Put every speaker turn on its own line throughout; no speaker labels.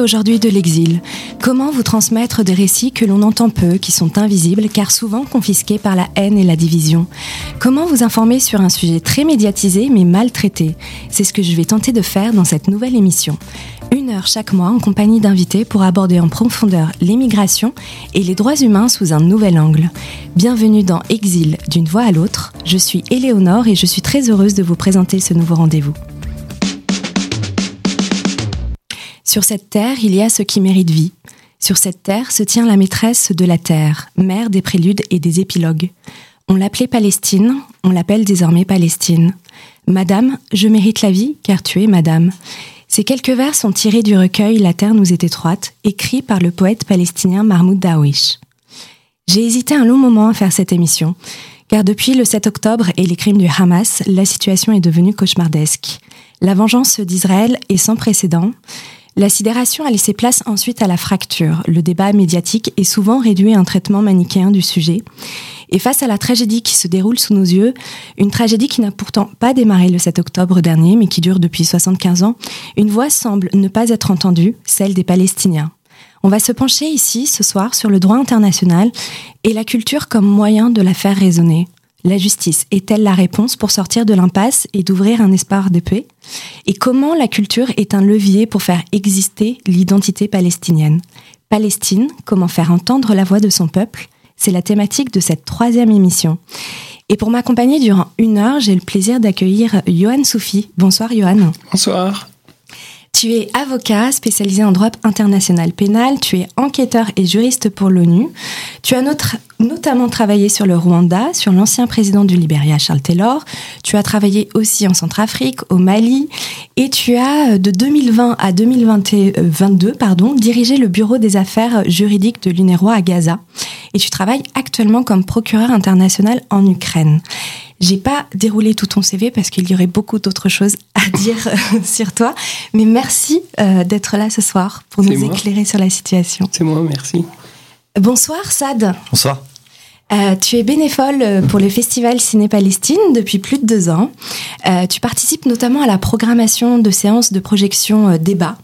aujourd'hui de l'exil Comment vous transmettre des récits que l'on entend peu, qui sont invisibles, car souvent confisqués par la haine et la division? Comment vous informer sur un sujet très médiatisé mais mal traité C'est ce que je vais tenter de faire dans cette nouvelle émission. Une heure chaque mois en compagnie d'invités pour aborder en profondeur l'immigration et les droits humains sous un nouvel angle. Bienvenue dans Exil d'une voix à l'autre. Je suis Éléonore et je suis très heureuse de vous présenter ce nouveau rendez-vous. Sur cette terre, il y a ce qui mérite vie. Sur cette terre se tient la maîtresse de la terre, mère des préludes et des épilogues. On l'appelait Palestine, on l'appelle désormais Palestine. Madame, je mérite la vie, car tu es madame. Ces quelques vers sont tirés du recueil La terre nous est étroite, écrit par le poète palestinien Mahmoud Darwish. J'ai hésité un long moment à faire cette émission, car depuis le 7 octobre et les crimes du Hamas, la situation est devenue cauchemardesque. La vengeance d'Israël est sans précédent. La sidération a laissé place ensuite à la fracture. Le débat médiatique est souvent réduit à un traitement manichéen du sujet. Et face à la tragédie qui se déroule sous nos yeux, une tragédie qui n'a pourtant pas démarré le 7 octobre dernier, mais qui dure depuis 75 ans, une voix semble ne pas être entendue, celle des Palestiniens. On va se pencher ici, ce soir, sur le droit international et la culture comme moyen de la faire résonner. La justice est-elle la réponse pour sortir de l'impasse et d'ouvrir un espoir de paix? Et comment la culture est un levier pour faire exister l'identité palestinienne? Palestine, comment faire entendre la voix de son peuple? C'est la thématique de cette troisième émission. Et pour m'accompagner durant une heure, j'ai le plaisir d'accueillir Johan Soufi. Bonsoir Johan.
Bonsoir.
Tu es avocat spécialisé en droit international pénal, tu es enquêteur et juriste pour l'ONU. Tu as notamment travaillé sur le Rwanda, sur l'ancien président du Libéria, Charles Taylor. Tu as travaillé aussi en Centrafrique, au Mali, et tu as, de 2020 à 2022, pardon, dirigé le bureau des affaires juridiques de l'UNERO à Gaza. Et tu travailles actuellement comme procureur international en Ukraine. J'ai pas déroulé tout ton CV parce qu'il y aurait beaucoup d'autres choses à dire euh, sur toi. Mais merci euh, d'être là ce soir pour nous éclairer sur la situation.
C'est moi, merci.
Bonsoir Sad.
Bonsoir.
Euh, tu es bénévole euh, pour le festival Ciné Palestine depuis plus de deux ans. Euh, tu participes notamment à la programmation de séances de projection euh, débat.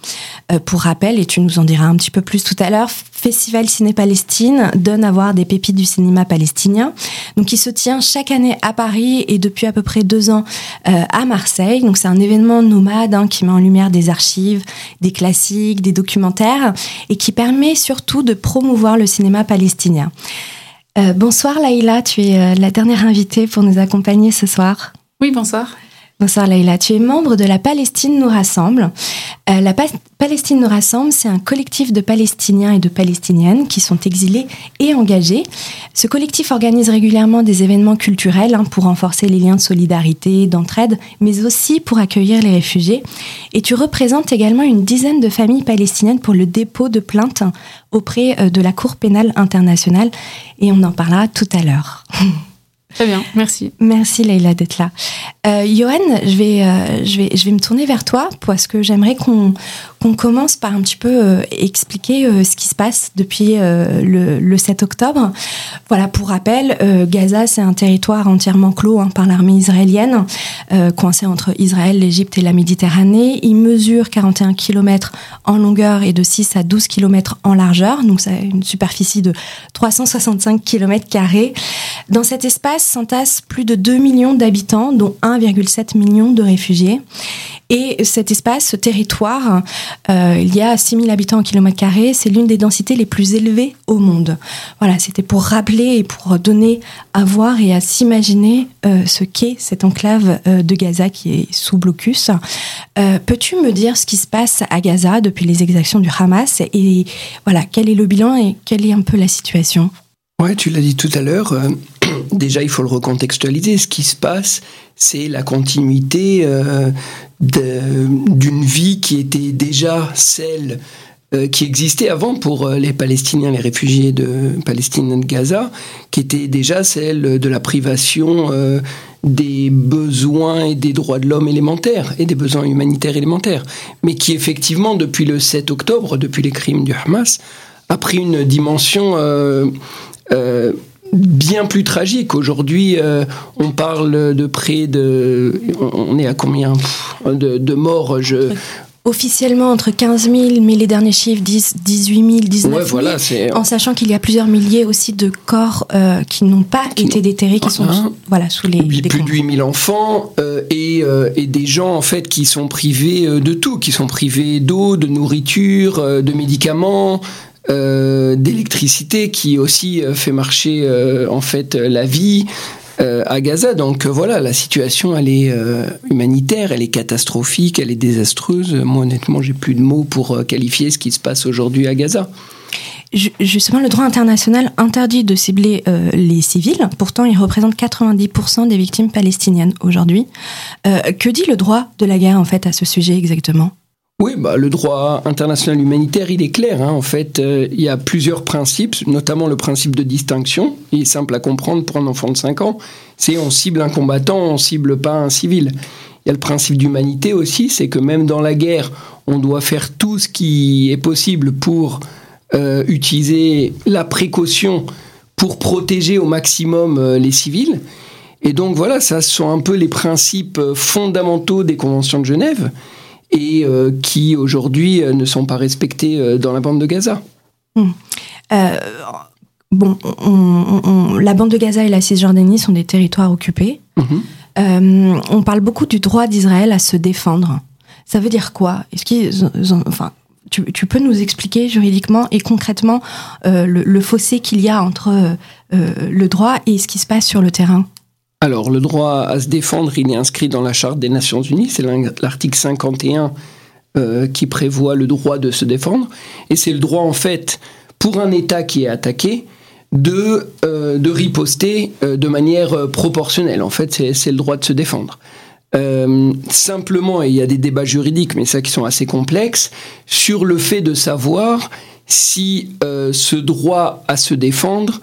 Euh, pour rappel, et tu nous en diras un petit peu plus tout à l'heure, Festival Ciné Palestine donne à voir des pépites du cinéma palestinien. Donc, il se tient chaque année à Paris et depuis à peu près deux ans à Marseille. Donc, c'est un événement nomade hein, qui met en lumière des archives, des classiques, des documentaires et qui permet surtout de promouvoir le cinéma palestinien. Euh, bonsoir Laïla, tu es euh, la dernière invitée pour nous accompagner ce soir.
Oui, bonsoir.
Bonsoir Laïla, tu es membre de la Palestine nous rassemble. Euh, la Palestine nous rassemble, c'est un collectif de Palestiniens et de Palestiniennes qui sont exilés et engagés. Ce collectif organise régulièrement des événements culturels hein, pour renforcer les liens de solidarité, d'entraide, mais aussi pour accueillir les réfugiés. Et tu représentes également une dizaine de familles palestiniennes pour le dépôt de plaintes auprès euh, de la Cour pénale internationale et on en parlera tout à l'heure.
Très bien, merci.
Merci Leïla d'être là. Euh, Johan, je vais, euh, je, vais, je vais me tourner vers toi parce que j'aimerais qu'on qu'on commence par un petit peu euh, expliquer euh, ce qui se passe depuis euh, le, le, 7 octobre. Voilà, pour rappel, Gaza, c'est un territoire entièrement clos hein, par l'armée israélienne, coincé entre Israël, l'Égypte et la Méditerranée. Il mesure 41 km en longueur et de 6 à 12 km en largeur, donc c'est une superficie de 365 km. Dans cet espace s'entassent plus de 2 millions d'habitants, dont 1,7 million de réfugiés. Et cet espace, ce territoire, euh, il y a 6000 habitants au kilomètre carré, c'est l'une des densités les plus élevées au monde. Voilà, c'était pour rappeler et pour donner à voir et à s'imaginer euh, ce qu'est cette enclave euh, de Gaza qui est sous blocus. Peux-tu me dire ce qui se passe à Gaza depuis les exactions du Hamas et voilà, quel est le bilan et quelle est un peu la situation?
Ouais, tu l'as dit tout à l'heure. Déjà, il faut le recontextualiser. Ce qui se passe, c'est la continuité euh, d'une vie qui était déjà celle euh, qui existait avant pour euh, les Palestiniens, les réfugiés de Palestine de Gaza, qui était déjà celle de la privation des besoins et des droits de l'homme élémentaires et des besoins humanitaires élémentaires, mais qui effectivement, depuis le 7 octobre, depuis les crimes du Hamas, a pris une dimension bien plus tragique. Aujourd'hui, euh, on parle de près de... On est à combien? De, de morts je,
officiellement entre 15 000, mais les derniers chiffres disent 18 000, 19 000.
Ouais, voilà, c'est-
En sachant qu'il y a plusieurs milliers aussi de corps euh, qui n'ont pas
Qui
été déterrés, qui sont
Voilà.
voilà, sous les
plus
décombres.
de 8000 enfants euh, et, et des gens en fait qui sont privés de tout, qui sont privés d'eau, de nourriture, de médicaments, d'électricité qui aussi euh, fait marcher euh, en fait euh, la vie euh, à Gaza. Donc euh, voilà, la situation elle est euh, humanitaire, elle est catastrophique, elle est désastreuse. Moi honnêtement, j'ai plus de mots pour euh, qualifier ce qui se passe aujourd'hui à Gaza.
Ju- Justement, le droit international interdit de cibler euh, les civils. Pourtant, ils représentent 90% des victimes palestiniennes aujourd'hui. Euh, que dit le droit de la guerre en fait à ce sujet exactement?
Oui, bah, le droit international humanitaire, il est clair. hein. En fait, euh, il y a plusieurs principes, notamment le principe de distinction. Il est simple à comprendre pour un enfant de 5 ans. C'est on cible un combattant, on cible pas un civil. Il y a le principe d'humanité aussi, c'est que même dans la guerre, on doit faire tout ce qui est possible pour euh, utiliser la précaution pour protéger au maximum euh, les civils. Et donc voilà, ça ce sont un peu les principes fondamentaux des conventions de Genève et euh, qui aujourd'hui euh, ne sont pas respectés euh, dans la bande de Gaza.
Euh, Bon, on- on- on- la bande de Gaza et la Cisjordanie sont des territoires occupés.
Mhm.
On parle beaucoup du droit d'Israël à se défendre. Ça veut dire quoi? Est-ce qu'ils, enfin, tu, tu peux nous expliquer juridiquement et concrètement euh, le, le fossé qu'il y a entre euh, le droit et ce qui se passe sur le terrain?
Alors, le droit à se défendre, il est inscrit dans la Charte des Nations Unies, c'est l'article 51 euh, qui prévoit le droit de se défendre, et c'est le droit, en fait, pour un État qui est attaqué, de, euh, riposter euh, de manière proportionnelle. En fait, c'est le droit de se défendre. Simplement, et il y a des débats juridiques, mais ça qui sont assez complexes, sur le fait de savoir si ce droit à se défendre,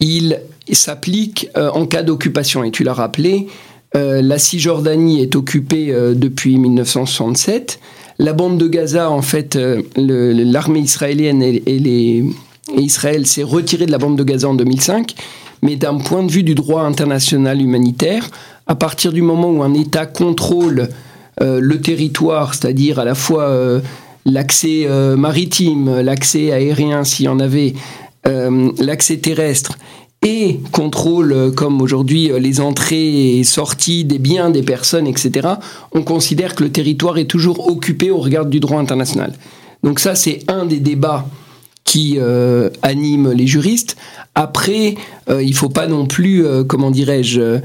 il s'applique euh, en cas d'occupation. Et tu l'as rappelé, euh, la Cisjordanie est occupée euh, depuis 1967. La bande de Gaza, en fait, l'armée israélienne et, Israël s'est retiré de la bande de Gaza en 2005. Mais d'un point de vue du droit international humanitaire, à partir du moment où un État contrôle le territoire, c'est-à-dire à la fois l'accès maritime, l'accès aérien s'il y en avait, l'accès terrestre, et contrôle, euh, comme aujourd'hui, euh, les entrées et sorties des biens, des personnes, etc., on considère que le territoire est toujours occupé au regard du droit international. Donc ça, c'est un des débats qui euh, anime les juristes. Après, il faut pas non plus, comment dirais-je,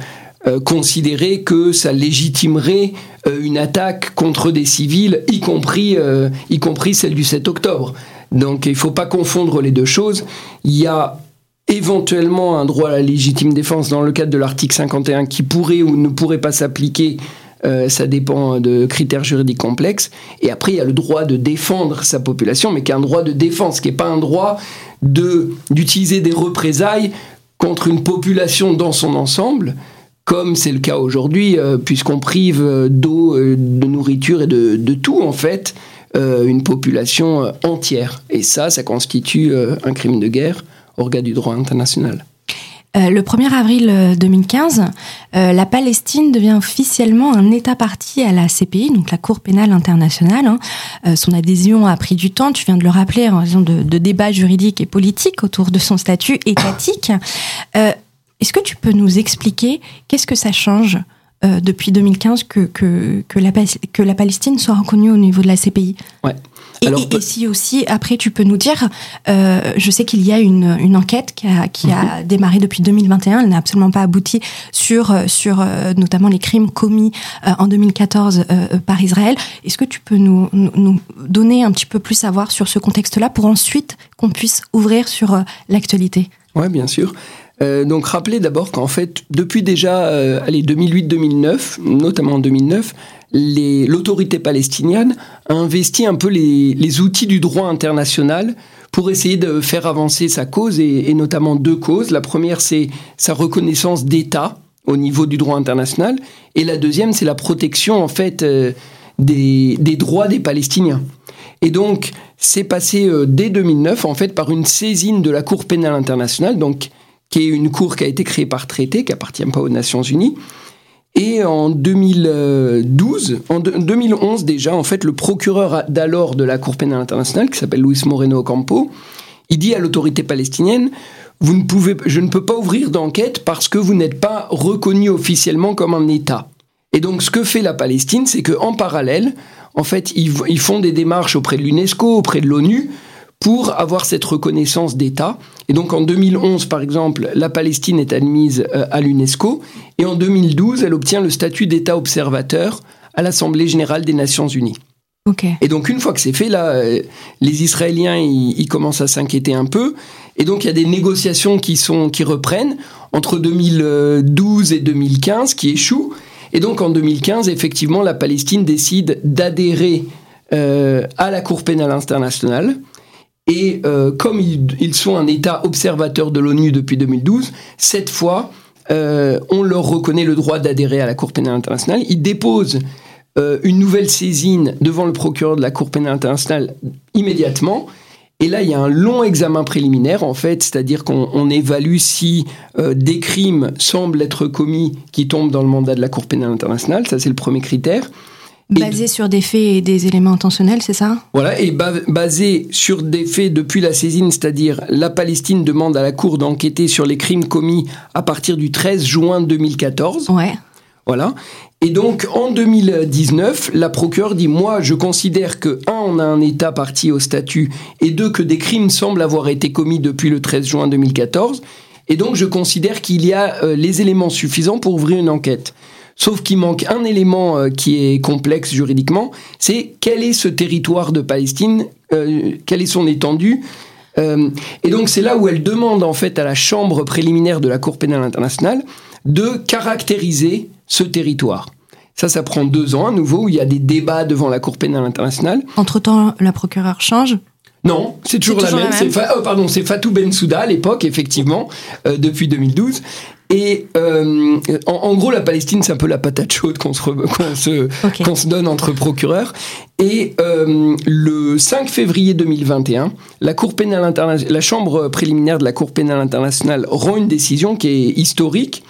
considérer que ça légitimerait une attaque contre des civils, y compris, y compris celle du 7 octobre. Donc il faut pas confondre les deux choses. Il y a éventuellement un droit à la légitime défense dans le cadre de l'article 51 qui pourrait ou ne pourrait pas s'appliquer. Euh, ça dépend de critères juridiques complexes. Et après, il y a le droit de défendre sa population, mais qui est un droit de défense, qui n'est pas un droit d'utiliser des représailles contre une population dans son ensemble, comme c'est le cas aujourd'hui, euh, puisqu'on prive euh, d'eau, euh, de nourriture et de, de tout, en fait, euh, une population euh, entière. Et ça, ça constitue euh, un crime de guerre regard du droit international.
Euh, le 1er avril euh, 2015, euh, la Palestine devient officiellement un État parti à la CPI, donc la Cour pénale internationale. hein. Euh, son adhésion a pris du temps, tu viens de le rappeler, en raison de, de débats juridiques et politiques autour de son statut étatique. Euh, Est-ce que tu peux nous expliquer qu'est-ce que ça change euh, depuis 2015 que, que, que, la, Pas- que la Palestine soit reconnue au niveau de la CPI
Ouais.
Et,
Alors,
et-
pe-
et si aussi, après, tu peux nous dire, euh, je sais qu'il y a une, une enquête qui a, qui a
Mhm.
démarré depuis 2021, elle n'a absolument pas abouti sur, euh, sur euh, notamment les crimes commis euh, en 2014 euh, euh, par Israël. Est-ce que tu peux nous, nous, nous donner un petit peu plus à voir sur ce contexte-là pour ensuite qu'on puisse ouvrir sur l'actualité?
Oui, bien sûr. Euh, donc rappelez d'abord qu'en fait, depuis déjà euh, allez, 2008-2009, notamment en 2009, les- l'autorité palestinienne a investi un peu les, outils du droit international pour essayer de faire avancer sa cause, et, notamment deux causes. La première, c'est sa reconnaissance d'État au niveau du droit international, et la deuxième, c'est la protection en fait euh, des, des droits des Palestiniens. Et donc, c'est passé euh, dès 2009, en fait, par une saisine de la Cour pénale internationale, donc, qui est une cour qui a été créée par traité, qui appartient pas aux Nations Unies, Et en 2012, en 2011 déjà, en fait, le procureur d'alors de la Cour pénale internationale, qui s'appelle Luis Moreno Ocampo, il dit à l'autorité palestinienne vous ne pouvez, je ne peux pas ouvrir d'enquête parce que vous n'êtes pas reconnu officiellement comme un État. Et donc, ce que fait la Palestine, c'est qu'en parallèle, en fait, ils, ils, font des démarches auprès de l'UNESCO, auprès de l'ONU, pour avoir cette reconnaissance d'État. Et donc, en 2011, par exemple, la Palestine est admise euh, à l'UNESCO, et en 2012, elle obtient le statut d'État observateur à l'Assemblée générale des Nations unies.
Okay.
Et donc une fois que c'est fait, là, euh, les Israéliens, ils, ils commencent à s'inquiéter un peu. Et donc il y a des négociations qui sont qui reprennent entre 2012 et 2015 qui échouent. Et donc en 2015, effectivement, la Palestine décide d'adhérer euh, à la Cour pénale internationale. Et euh, comme ils, sont un État observateur de l'ONU depuis 2012, cette fois, euh, on leur reconnaît le droit d'adhérer à la Cour pénale internationale. Ils déposent euh, une nouvelle saisine devant le procureur de la Cour pénale internationale immédiatement. Et là, il y a un long examen préliminaire, en fait, c'est-à-dire qu'on évalue si euh, des crimes semblent être commis qui tombent dans le mandat de la Cour pénale internationale. Ça, c'est le premier critère.
Basé sur des faits et des éléments intentionnels, c'est ça?
Voilà, et basé sur des faits depuis la saisine, c'est-à-dire la Palestine demande à la Cour d'enquêter sur les crimes commis à partir du 13 juin 2014.
Ouais.
Voilà. Et donc, en 2019, la procureure dit Moi, je considère que, un, on a un État parti au statut, et deux, que des crimes semblent avoir été commis depuis le 13 juin 2014. Et donc, je considère qu'il y a euh, les éléments suffisants pour ouvrir une enquête. Sauf qu'il manque un élément euh, qui est complexe juridiquement c'est quel est ce territoire de Palestine euh, Quelle est son étendue euh, et donc c'est là où elle demande en fait à la chambre préliminaire de la Cour pénale internationale de caractériser ce territoire. Ça, ça prend deux ans à nouveau, où il y a des débats devant la Cour pénale internationale.
Entre-temps, la procureure change?
Non, c'est toujours, toujours, la même. même. Fa oh, pardon, c'est Fatou Bensouda à l'époque, effectivement, euh, depuis 2012. Et euh, en, en, gros, la Palestine, c'est un peu la patate chaude qu'on se, qu se, okay. qu se, donne entre procureurs. Et euh, le 5 février 2021, la Cour pénale internationale, la Chambre préliminaire de la Cour pénale internationale rend une décision qui est historique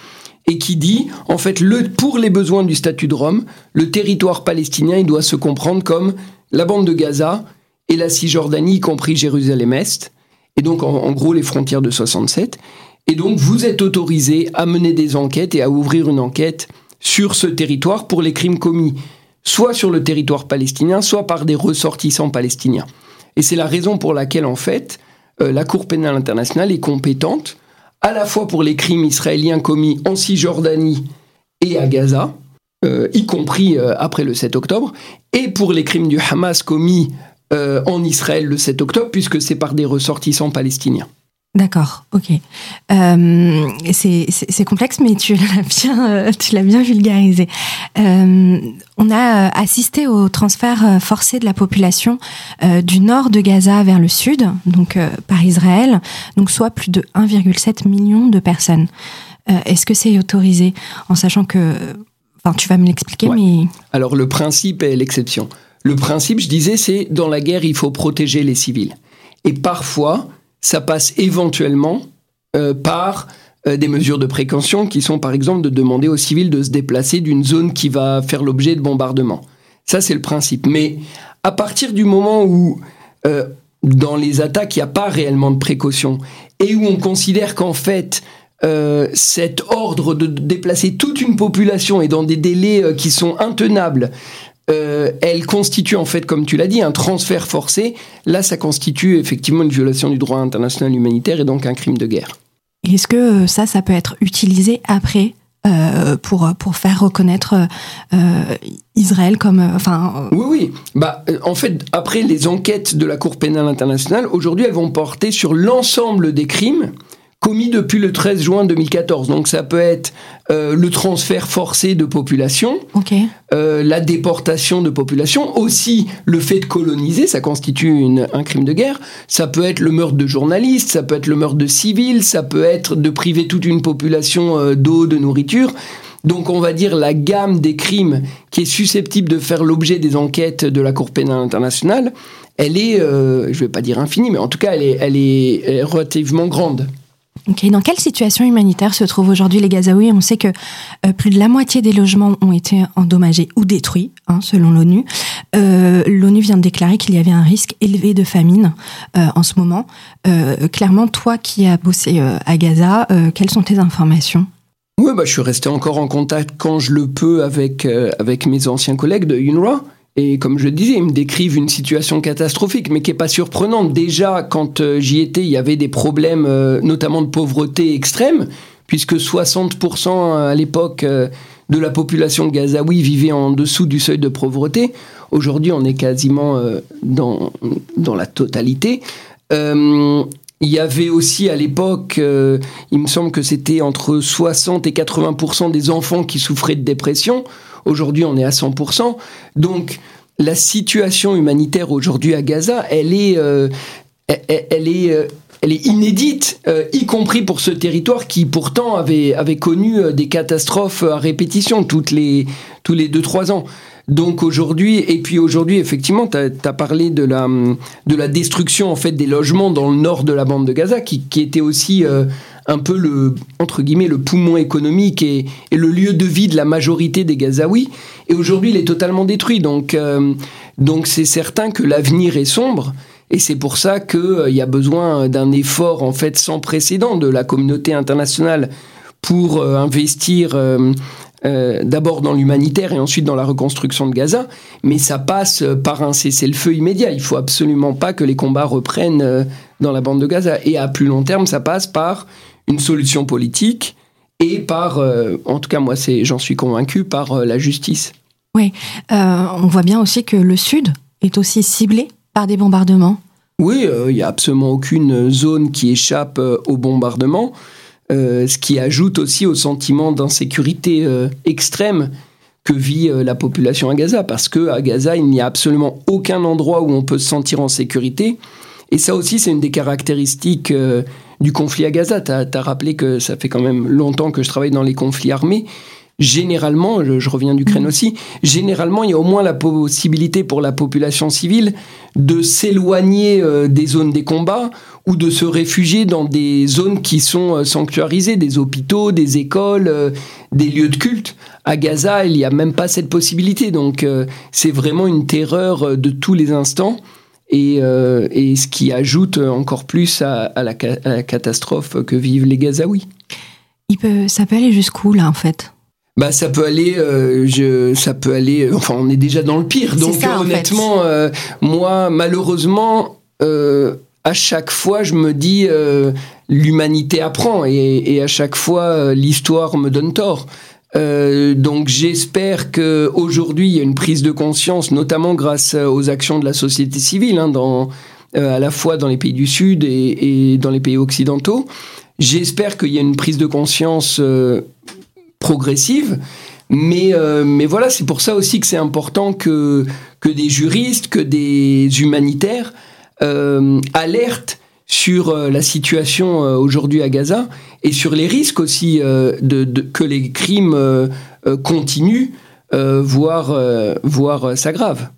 et qui dit, en fait, le, pour les besoins du statut de Rome, le territoire palestinien, il doit se comprendre comme la bande de Gaza et la Cisjordanie, y compris Jérusalem-Est, et donc en, en, gros les frontières de 67. Et donc vous êtes autorisé à mener des enquêtes et à ouvrir une enquête sur ce territoire pour les crimes commis, soit sur le territoire palestinien, soit par des ressortissants palestiniens. Et c'est la raison pour laquelle, en fait, euh, la Cour pénale internationale est compétente à la fois pour les crimes israéliens commis en Cisjordanie et à Gaza, euh, y compris euh, après le 7 octobre, et pour les crimes du Hamas commis en Israël le 7 octobre, puisque c'est par des ressortissants palestiniens.
D'accord, ok. Euh, c'est complexe, mais tu l'as bien, euh, tu l'as bien vulgarisé. Euh, on a assisté au transfert forcé de la population euh, du nord de Gaza vers le sud, donc par Israël, donc soit plus de 1,7 million de personnes. Est-ce que c'est autorisé, en sachant que, enfin, tu vas me l'expliquer,
Ouais.
mais
Alors le principe est l'exception. Le principe, je disais, c'est dans la guerre, il faut protéger les civils. Et parfois, ça passe éventuellement euh, par euh, des mesures de précaution qui sont par exemple de demander aux civils de se déplacer d'une zone qui va faire l'objet de bombardements. Ça, c'est le principe. Mais à partir du moment où euh, dans les attaques, il n'y a pas réellement de précaution et où on considère qu'en fait, cet ordre de déplacer toute une population et dans des délais qui sont intenables, euh, elle constitue en fait, comme tu l'as dit, un transfert forcé. Là, ça constitue effectivement une violation du droit international humanitaire et donc un crime de guerre.
Est-ce que ça, ça peut être utilisé après euh, pour, pour faire reconnaître euh, Israël comme... Enfin,
oui, oui. Bah, en fait, après les enquêtes de la Cour pénale internationale, aujourd'hui, elles vont porter sur l'ensemble des crimes commis depuis le 13 juin 2014. Donc ça peut être euh, le transfert forcé de population,
okay.
euh, la déportation de population, aussi le fait de coloniser, ça constitue une, un crime de guerre. Ça peut être le meurtre de journalistes, ça peut être le meurtre de civils, ça peut être de priver toute une population euh, d'eau, de nourriture. Donc on va dire la gamme des crimes qui est susceptible de faire l'objet des enquêtes de la Cour pénale internationale, elle est, euh, je vais pas dire infinie, mais en tout cas elle est, elle est relativement grande.
Dans quelle situation humanitaire se trouvent aujourd'hui les Gazaouis On sait que euh, plus de la moitié des logements ont été endommagés ou détruits, hein, selon l'ONU. Euh, L'ONU vient de déclarer qu'il y avait un risque élevé de famine euh, en ce moment. clairement, toi qui as bossé à Gaza, quelles sont tes informations
oui, bah, je suis resté encore en contact quand je le peux avec, avec mes anciens collègues de UNRWA. Et comme je disais, ils me décrivent une situation catastrophique, mais qui est pas surprenante. Déjà, quand euh, j'y étais, il y avait des problèmes, euh, notamment de pauvreté extrême, puisque 60% euh, à l'époque de la population gazaoui vivait en dessous du seuil de pauvreté. Aujourd'hui, on est quasiment dans, dans la totalité. il y avait aussi à l'époque, il me semble que c'était entre 60 et 80% des enfants qui souffraient de dépression. Aujourd'hui, on est à 100%. Donc, la situation humanitaire aujourd'hui à Gaza, elle est, euh, elle, est, euh, elle est inédite, euh, y compris pour ce territoire qui pourtant avait, avait connu des catastrophes à répétition toutes les, tous les 2-3 ans. Donc aujourd'hui, et puis aujourd'hui, effectivement, tu as, parlé de la, de la destruction en fait des logements dans le nord de la bande de Gaza, qui, qui était aussi un peu le, entre guillemets, le poumon économique et, le lieu de vie de la majorité des Gazaouis. Et aujourd'hui, il est totalement détruit. Donc, euh, donc c'est certain que l'avenir est sombre. Et c'est pour ça qu'il euh, y a besoin d'un effort en fait sans précédent de la communauté internationale pour euh, investir d'abord dans l'humanitaire et ensuite dans la reconstruction de Gaza. Mais ça passe par un cessez-le-feu immédiat. Il faut absolument pas que les combats reprennent dans la bande de Gaza. Et à plus long terme, ça passe par une solution politique et par, euh, en tout cas moi c'est, j'en suis convaincu, par euh, la justice.
Oui, euh, on voit bien aussi que le Sud est aussi ciblé par des bombardements.
Oui, il n'y a absolument aucune zone qui échappe aux bombardements, ce qui ajoute aussi au sentiment d'insécurité extrême que vit la population à Gaza, parce que à Gaza, il n'y a absolument aucun endroit où on peut se sentir en sécurité. Et ça aussi, c'est une des caractéristiques du conflit à Gaza. Tu as, rappelé que ça fait quand même longtemps que je travaille dans les conflits armés. Généralement, je, reviens d'Ukraine mm. aussi, généralement, il y a au moins la possibilité pour la population civile de s'éloigner euh, des zones des combats ou de se réfugier dans des zones qui sont euh, sanctuarisées, des hôpitaux, des écoles, euh, des lieux de culte. À Gaza, il n'y a même pas cette possibilité. Donc, c'est vraiment une terreur de tous les instants et, euh, et, ce qui ajoute encore plus à, la, catastrophe que vivent les Gazaouis.
Il peut, ça peut aller jusqu'où là en fait?
Bah ça peut aller, euh, je, ça peut aller. Enfin, on est déjà dans le pire. Donc honnêtement, euh, moi malheureusement, à chaque fois, je me dis l'humanité apprend et, et, à chaque fois l'histoire me donne tort. Euh, donc j'espère que aujourd'hui il y a une prise de conscience, notamment grâce aux actions de la société civile, hein, dans, euh, à la fois dans les pays du Sud et, dans les pays occidentaux. J'espère qu'il y a une prise de conscience euh, progressive. Mais, mais voilà, c'est pour ça aussi que c'est important que, que des juristes, que des humanitaires alertent sur euh, la situation euh, aujourd'hui à Gaza et sur les risques aussi euh, que les crimes continuent, voire, voire s'aggravent.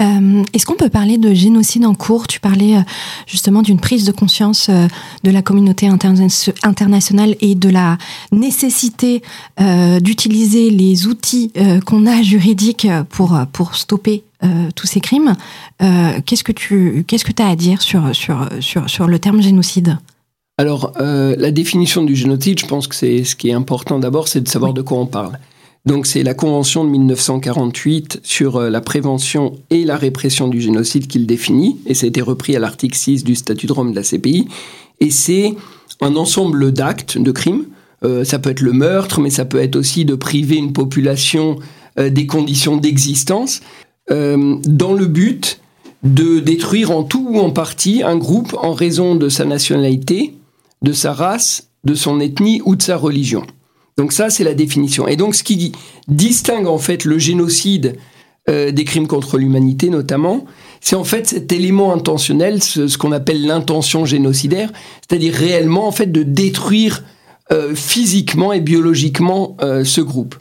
Est-ce qu'on peut parler de génocide en cours? Tu parlais justement d'une prise de conscience de la communauté internationale et de la nécessité d'utiliser les outils qu'on a juridiques pour, pour stopper euh, tous ces crimes. Euh, qu'est-ce que tu qu'est-ce que as à dire sur, sur, sur, sur le terme génocide?
Alors, euh, la définition du génocide, je pense que c'est ce qui est important d'abord, c'est de savoir de quoi on parle. Donc, c'est la Convention de 1948 sur la prévention et la répression du génocide qui le définit, et ça a été repris à l'article 6 du statut de Rome de la CPI. Et c'est un ensemble d'actes, de crimes. ça peut être le meurtre, mais ça peut être aussi de priver une population des conditions d'existence. Euh, dans le but de détruire en tout ou en partie un groupe en raison de sa nationalité, de sa race, de son ethnie ou de sa religion. Donc ça, c'est la définition. Et donc ce qui distingue en fait le génocide euh, des crimes contre l'humanité notamment, c'est en fait cet élément intentionnel, ce, qu'on appelle l'intention génocidaire, c'est-à-dire réellement en fait de détruire euh, physiquement et biologiquement ce groupe.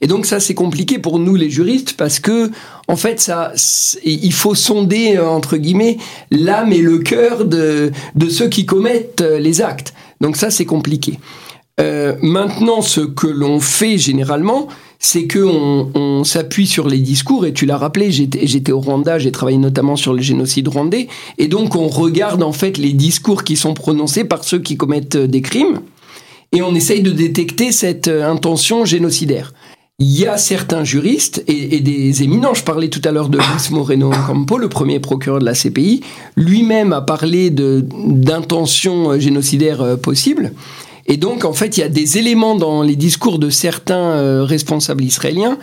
Et donc ça c'est compliqué pour nous les juristes parce que en fait ça il faut sonder euh, entre guillemets l'âme et le cœur de, de ceux qui commettent euh, les actes. Donc ça, c'est compliqué. Euh, maintenant, ce que l'on fait généralement, c'est qu'on on, s'appuie sur les discours, et tu l'as rappelé, j'étais au Rwanda, j'ai travaillé notamment sur le génocide rwandais, et donc on regarde en fait les discours qui sont prononcés par ceux qui commettent euh, des crimes, et on essaye de détecter cette intention génocidaire. Il y a certains juristes et, des éminents, je parlais tout à l'heure de Luis Moreno Campo, le premier procureur de la CPI, lui-même a parlé d'intention génocidaire possible. Et donc, en fait, il y a des éléments dans les discours de certains euh, responsables israéliens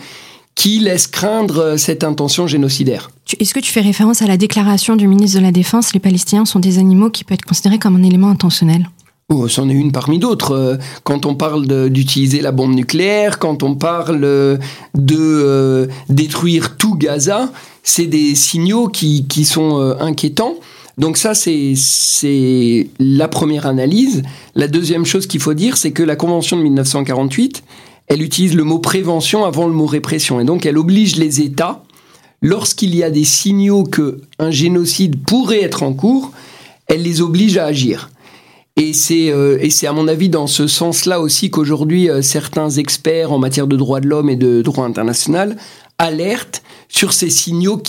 qui laissent craindre euh, cette intention génocidaire.
Est-ce que tu fais référence à la déclaration du ministre de la Défense? Les Palestiniens sont des animaux qui peuvent être considérés comme un élément intentionnel
Oh, c'en est une parmi d'autres. Euh, quand on parle d'utiliser la bombe nucléaire, quand on parle de détruire tout Gaza, c'est des signaux qui, qui sont inquiétants. Donc ça, c'est la première analyse. La deuxième chose qu'il faut dire, c'est que la Convention de 1948, elle utilise le mot prévention avant le mot répression. Et donc, elle oblige les États, lorsqu'il y a des signaux qu'un génocide pourrait être en cours, elle les oblige à agir. Et c'est euh, à mon avis dans ce sens-là aussi qu'aujourd'hui euh, certains experts en matière de droits de l'homme et de droit international alertent sur ces signaux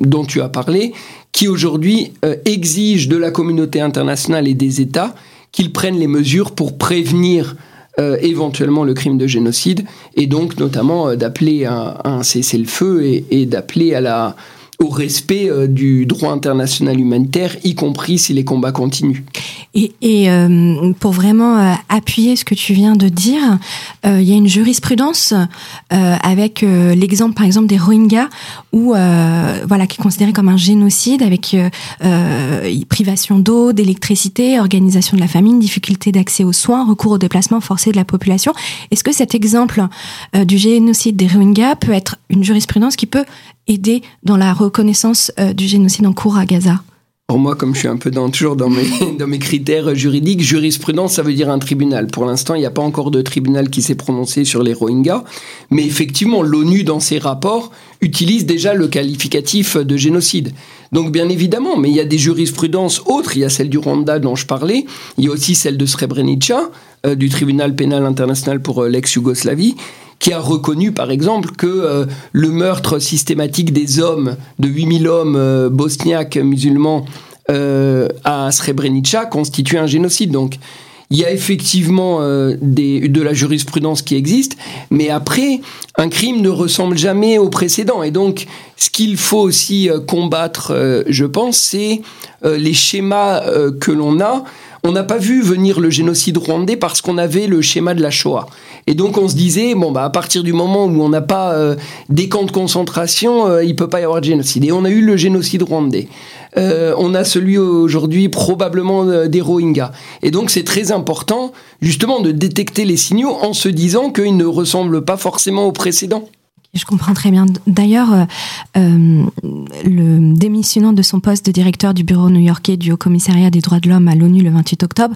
dont tu as parlé, qui aujourd'hui euh, exigent de la communauté internationale et des États qu'ils prennent les mesures pour prévenir euh, éventuellement le crime de génocide et donc notamment euh, d'appeler à, un cessez-le-feu et d'appeler à la au respect euh, du droit international humanitaire, y compris si les combats continuent.
Et, euh, pour vraiment euh, appuyer ce que tu viens de dire, il y a une jurisprudence avec l'exemple, par exemple, des Rohingyas, où voilà, qui est considéré comme un génocide, avec privation d'eau, d'électricité, organisation de la famine, difficulté d'accès aux soins, recours au déplacement forcé de la population. Est-ce que cet exemple du génocide des Rohingyas peut être une jurisprudence qui peut aider dans la reconnaissance euh, du génocide en cours à Gaza
pour moi, comme je suis un peu dans, toujours dans mes, dans mes critères juridiques, jurisprudence, ça veut dire un tribunal. Pour l'instant, il n'y a pas encore de tribunal qui s'est prononcé sur les Rohingyas. Mais effectivement, l'ONU, dans ses rapports, utilise déjà le qualificatif de génocide. Donc, bien évidemment, mais il y a des jurisprudences autres. Il y a celle du Rwanda dont je parlais. Il y a aussi celle de Srebrenica, euh, du tribunal pénal international pour euh, l'ex-Yougoslavie qui a reconnu par exemple que euh, le meurtre systématique des hommes, de 8000 hommes euh, bosniaques musulmans euh, à Srebrenica constitue un génocide. Donc il y a effectivement de la jurisprudence qui existe, mais après, un crime ne ressemble jamais au précédent. Et donc, ce qu'il faut aussi combattre, je pense, c'est les schémas que l'on a. On n'a pas vu venir le génocide rwandais parce qu'on avait le schéma de la Shoah. Et donc on se disait, bon, bah, à partir du moment où on n'a pas euh, des camps de concentration, euh, il peut pas y avoir de génocide. Et on a eu le génocide rwandais. Euh, on a celui aujourd'hui probablement des Rohingyas. Et donc c'est très important justement de détecter les signaux en se disant qu'ils ne ressemblent pas forcément au précédent.
Je comprends très bien. D'ailleurs, euh, euh, le démissionnant de son poste de directeur du bureau new-yorkais du Haut-Commissariat des droits de l'homme à l'ONU le 28 octobre,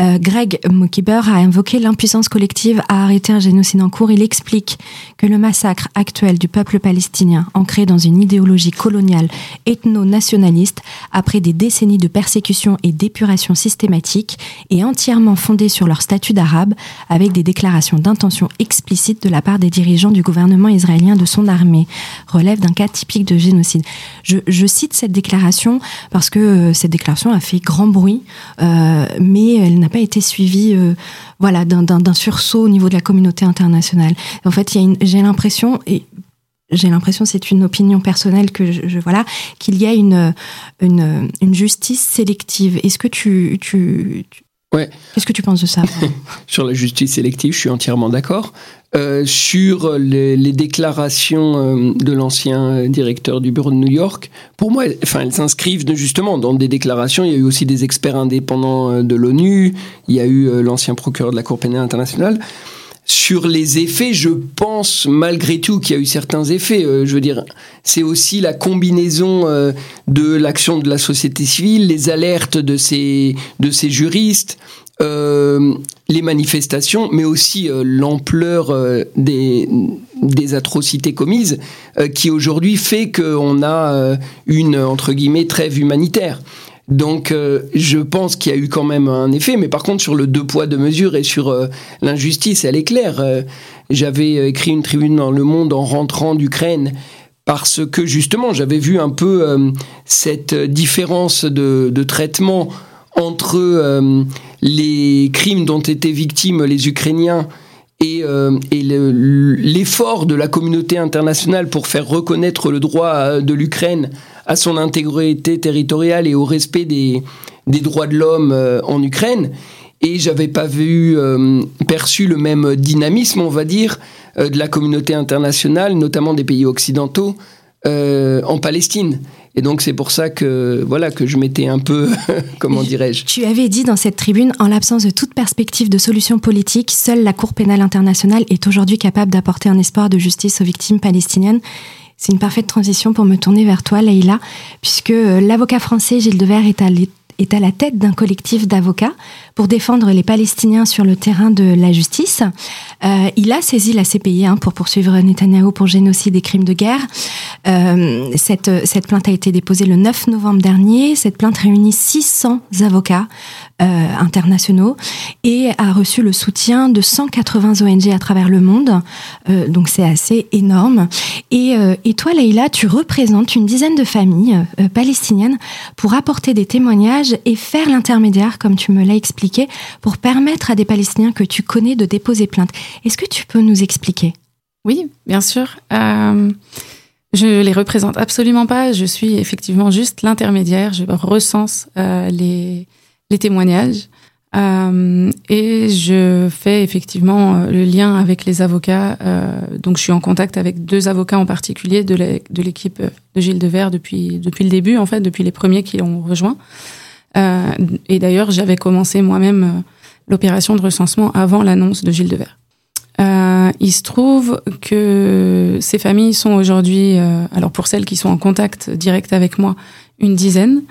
euh, Greg Mokiber a invoqué l'impuissance collective à arrêter un génocide en cours. Il explique que le massacre actuel du peuple palestinien, ancré dans une idéologie coloniale ethno-nationaliste, après des décennies de persécution et d'épuration systématique, est entièrement fondé sur leur statut d'arabe, avec des déclarations d'intention explicites de la part des dirigeants du gouvernement israélien de son armée relève d'un cas typique de génocide. Je, cite cette déclaration parce que euh, cette déclaration a fait grand bruit, euh, mais elle n'a pas été suivie euh, voilà, d'un sursaut au niveau de la communauté internationale. En fait, j'ai l'impression, et j'ai l'impression, c'est une opinion personnelle que je, voilà, qu'il y a une, une, justice sélective. Est-ce que tu, tu,
Ouais.
Qu'est-ce que tu penses de ça
Sur la justice sélective, je suis entièrement d'accord. Euh, sur les, déclarations euh, de l'ancien directeur du bureau de New York, pour moi, enfin, elles s'inscrivent justement dans des déclarations. Il y a eu aussi des experts indépendants euh, de l'ONU. Il y a eu l'ancien procureur de la Cour pénale internationale. Sur les effets, je pense malgré tout qu'il y a eu certains effets. je veux dire, c'est aussi la combinaison de l'action de la société civile, les alertes de ces, de ces juristes, euh, les manifestations, mais aussi euh, l'ampleur euh, des, des, atrocités commises, qui aujourd'hui fait qu'on a une, entre guillemets, trêve humanitaire. Donc, euh, je pense qu'il y a eu quand même un effet. Mais par contre, sur le deux poids, deux mesures et sur euh, l'injustice, elle est claire. Euh, j'avais écrit une tribune dans Le Monde en rentrant d'Ukraine parce que justement, j'avais vu un peu cette différence de, traitement entre les crimes dont étaient victimes les Ukrainiens et l'effort de la communauté internationale pour faire reconnaître le droit de l'Ukraine à son intégrité territoriale et au respect des, des droits de l'homme euh, en Ukraine. Et j'avais pas vu euh, perçu le même dynamisme, on va dire, euh, de la communauté internationale, notamment des pays occidentaux, en Palestine. Et donc c'est pour ça que voilà que je m'étais un peu comment dirais-je.
Tu avais dit dans cette tribune en l'absence de toute perspective de solution politique, seule la Cour pénale internationale est aujourd'hui capable d'apporter un espoir de justice aux victimes palestiniennes. C'est une parfaite transition pour me tourner vers toi, Leïla, puisque euh, l'avocat français Gilles Devers est à, la tête d'un collectif d'avocats pour défendre les Palestiniens sur le terrain de la justice. Euh, il a saisi la CPI hein, pour poursuivre Netanyahou pour génocide et crimes de guerre. Euh, cette, plainte a été déposée le 9 novembre dernier. Cette plainte réunit 600 avocats internationaux et a reçu le soutien de 180 ONG à travers le monde. Euh, donc c'est assez énorme. Et, euh, et toi, Leïla, tu représentes une dizaine de familles euh, palestiniennes pour apporter des témoignages et faire l'intermédiaire, comme tu me l'as expliqué pour permettre à des Palestiniens que tu connais de déposer plainte. Est-ce que tu peux nous expliquer?
Oui, bien sûr. Euh, je les représente absolument pas. Je suis effectivement juste l'intermédiaire. Je recense euh, les, les, témoignages. Euh, et je fais effectivement euh, le lien avec les avocats. Euh, donc, je suis en contact avec deux avocats en particulier de l'équipe de Gilles Devers depuis depuis le début, en fait, depuis les premiers qui l'ont rejoint. Euh, et d'ailleurs, j'avais commencé moi-même euh, l'opération de recensement avant l'annonce de Gilles Devers. Euh, il se trouve que ces familles sont aujourd'hui, euh, alors pour celles qui sont en contact direct avec moi, une dizaine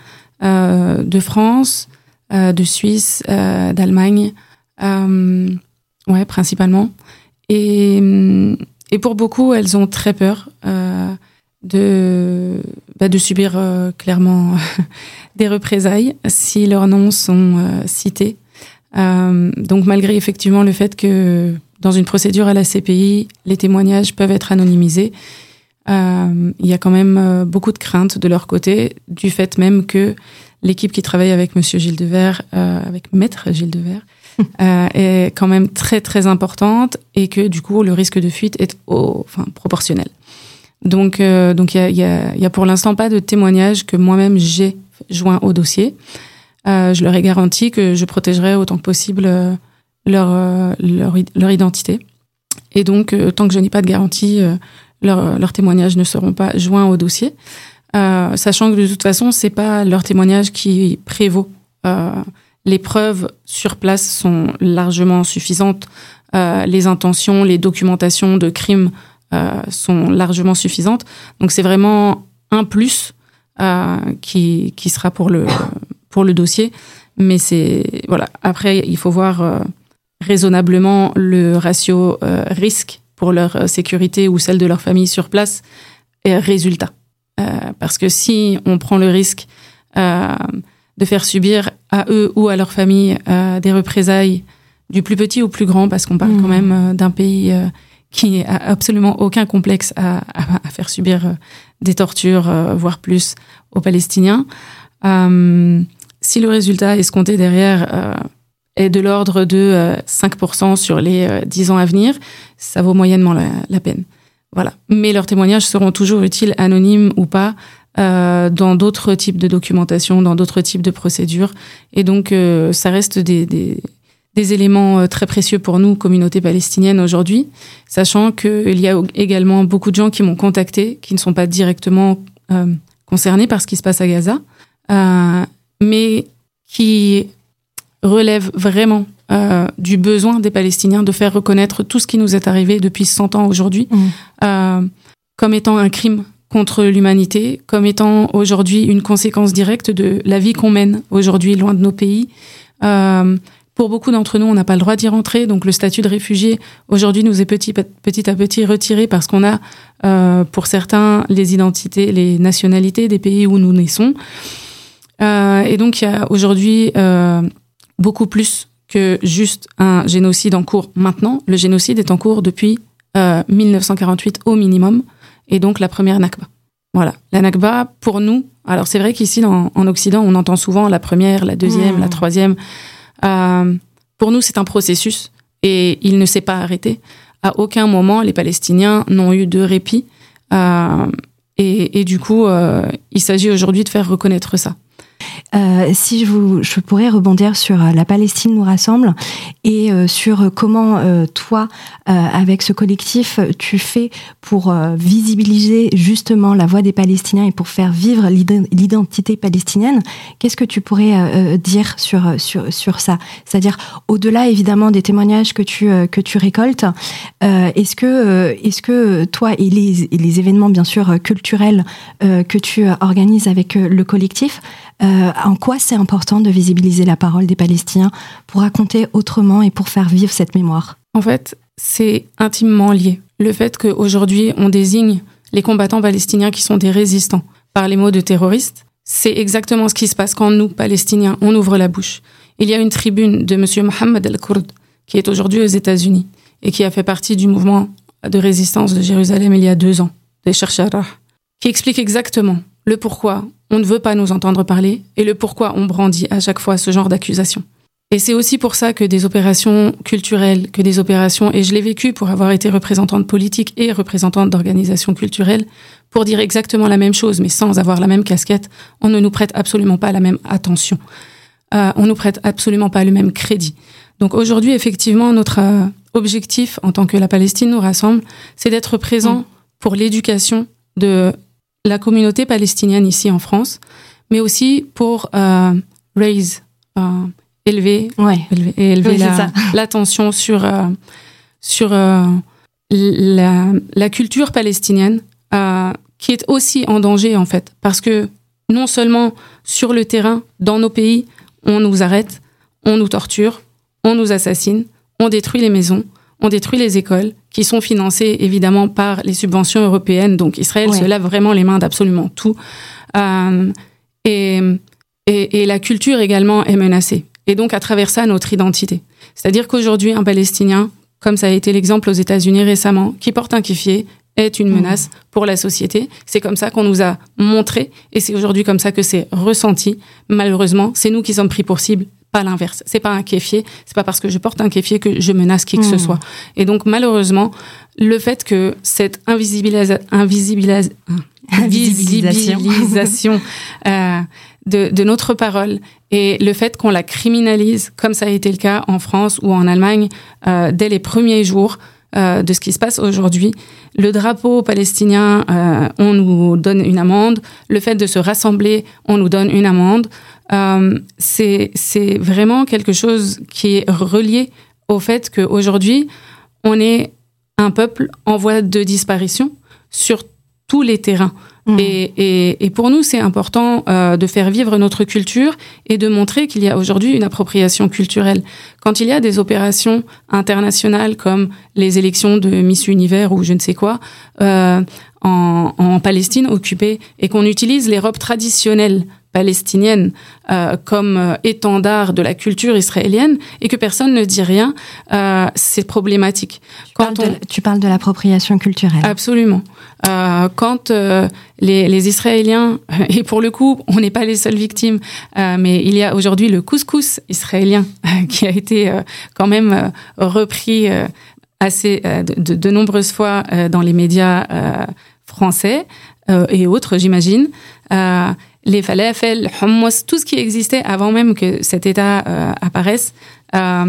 euh, de France, euh, de Suisse, d'Allemagne, ouais principalement. Et, et pour beaucoup, elles ont très peur de, bah, de subir euh, clairement des représailles si leurs noms sont euh, cités. Euh, donc malgré effectivement le fait que dans une procédure à la CPI, les témoignages peuvent être anonymisés, il y a quand même beaucoup de craintes de leur côté, du fait même que l'équipe qui travaille avec Monsieur Gilles Devers, avec Maître Gilles Devers, est quand même très très importante et que du coup le risque de fuite est au, enfin, proportionnel. Donc, euh, donc il y a, y, a, y a, pour l'instant pas de témoignage que moi-même j'ai joint au dossier. Euh, je leur ai garanti que je protégerai autant que possible euh, leur, euh, leur, leur, identité. Et donc, tant que je n'ai pas de garantie, leurs leur témoignages ne seront pas joints au dossier. Sachant que de toute façon, c'est pas leur témoignage qui prévaut. les preuves sur place sont largement suffisantes. les intentions, les documentations de crimes euh, sont largement suffisantes. Donc c'est vraiment un plus euh, qui, qui sera pour le, pour le dossier. Mais c'est voilà. Après, il faut voir euh, raisonnablement le ratio risque pour leur sécurité ou celle de leur famille sur place et résultat. Parce que si on prend le risque de faire subir à eux ou à leur famille des représailles du plus petit au plus grand, parce qu'on parle quand mmh. même d'un pays qui a absolument aucun complexe à, à, faire subir euh, des tortures, euh, voire plus, aux Palestiniens. Euh, si le résultat escompté derrière euh, est de l'ordre de 5% sur les 10 ans à venir, ça vaut moyennement la, la, peine. Voilà. Mais leurs témoignages seront toujours utiles, anonymes ou pas, euh, dans d'autres types de documentation, dans d'autres types de procédures. Et donc, ça reste des, des, des éléments euh, très précieux pour nous, communauté palestinienne aujourd'hui, sachant qu'il y a également beaucoup de gens qui m'ont contacté, qui ne sont pas directement euh, concernés par ce qui se passe à Gaza, euh, mais qui relèvent vraiment euh, du besoin des Palestiniens de faire reconnaître tout ce qui nous est arrivé depuis 100 ans aujourd'hui mmh. euh, comme étant un crime contre l'humanité, comme étant aujourd'hui une conséquence directe de la vie qu'on mène aujourd'hui loin de nos pays. Euh, pour beaucoup d'entre nous, on n'a pas le droit d'y rentrer, donc le statut de réfugié aujourd'hui nous est petit, petit à petit retiré parce qu'on a, euh, pour certains, les identités, les nationalités des pays où nous naissons. et donc il y a aujourd'hui beaucoup plus que juste un génocide en cours maintenant. Le génocide est en cours depuis 1948 au minimum, et donc la première Nakba. Voilà, la Nakba, pour nous, alors c'est vrai qu'ici en Occident, on entend souvent la première, la deuxième, la mmh. troisième. Euh, pour nous, c'est un processus et il ne s'est pas arrêté. À aucun moment, les Palestiniens n'ont eu de répit. Euh, et, et, du coup, euh, il s'agit aujourd'hui de faire reconnaître ça.
Euh, si je, vous, je pourrais rebondir sur euh, La Palestine nous rassemble et euh, sur comment toi, avec ce collectif, tu fais pour visibiliser justement la voix des Palestiniens et pour faire vivre l'identité palestinienne. Qu'est-ce que tu pourrais dire sur, sur, sur ça? C'est-à-dire, au-delà évidemment des témoignages que tu, que tu récoltes, est-ce que, est-ce que toi et les, et les événements bien sûr culturels que tu organises avec le collectif, euh, en quoi c'est important de visibiliser la parole des Palestiniens pour raconter autrement et pour faire vivre cette mémoire?
En fait, c'est intimement lié. Le fait qu'aujourd'hui on désigne les combattants palestiniens qui sont des résistants par les mots de terroristes, c'est exactement ce qui se passe quand nous, Palestiniens, on ouvre la bouche. Il y a une tribune de M. Mohamed El-Kurd qui est aujourd'hui aux États-Unis et qui a fait partie du mouvement de résistance de Jérusalem il y a deux ans, des chercheurs, qui explique exactement le pourquoi on ne veut pas nous entendre parler et le pourquoi on brandit à chaque fois ce genre d'accusation. Et c'est aussi pour ça que des opérations culturelles, que des opérations, et je l'ai vécu pour avoir été représentante politique et représentante d'organisations culturelles, pour dire exactement la même chose, mais sans avoir la même casquette, on ne nous prête absolument pas la même attention. Euh, on nous prête absolument pas le même crédit. Donc aujourd'hui, effectivement, notre euh, objectif en tant que la Palestine nous rassemble, c'est d'être présent mm. pour l'éducation de la communauté palestinienne ici en France, mais aussi pour euh, raise, euh, élever, élever, l'attention sur, euh, sur la, la, culture palestinienne, qui est aussi en danger en fait, parce que non seulement sur le terrain, dans nos pays, on nous arrête, on nous torture, on nous assassine, on détruit les maisons, on détruit les écoles qui sont financées évidemment par les subventions européennes. Donc Israël se lave vraiment les mains d'absolument tout. Euh, et, et, la culture également est menacée. Et donc à travers ça, notre identité. C'est-à-dire qu'aujourd'hui, un Palestinien, comme ça a été l'exemple aux États-Unis récemment, qui porte un kifier, est une mmh. menace pour la société. C'est comme ça qu'on nous a montré et c'est aujourd'hui comme ça que c'est ressenti. Malheureusement, c'est nous qui sommes pris pour cible pas l'inverse. C'est pas un kéfier. C'est pas parce que je porte un kéfier que je menace qui que ce hmm. soit. Et donc, malheureusement, le fait que cette invisibilisation, invisibilisation euh, de, de, notre parole et le fait qu'on la criminalise, comme ça a été le cas en France ou en Allemagne euh, dès les premiers jours, euh, de ce qui se passe aujourd'hui. Le drapeau palestinien, euh, on nous donne une amende. Le fait de se rassembler, on nous donne une amende. Euh, c'est vraiment quelque chose qui est relié au fait qu'aujourd'hui, on est un peuple en voie de disparition sur tous les terrains. Mm. Et, pour nous, c'est important euh, de faire vivre notre culture et de montrer qu'il y a aujourd'hui une appropriation culturelle. Quand il y a des opérations internationales comme les élections de Miss Univers ou je ne sais quoi euh, en, en Palestine occupée et qu'on utilise les robes traditionnelles palestinienne euh, comme euh, étendard de la culture israélienne et que personne ne dit rien, euh, c'est problématique.
Tu, quand parles de, tu parles de l'appropriation culturelle.
Absolument. Quand les, les, Israéliens, et pour le coup, on n'est pas les seules victimes, mais il y a aujourd'hui le couscous israélien qui a été quand même repris assez de, de, nombreuses fois dans les médias français et autres, j'imagine les falafel, le tout ce qui existait avant même que cet État euh, apparaisse, euh,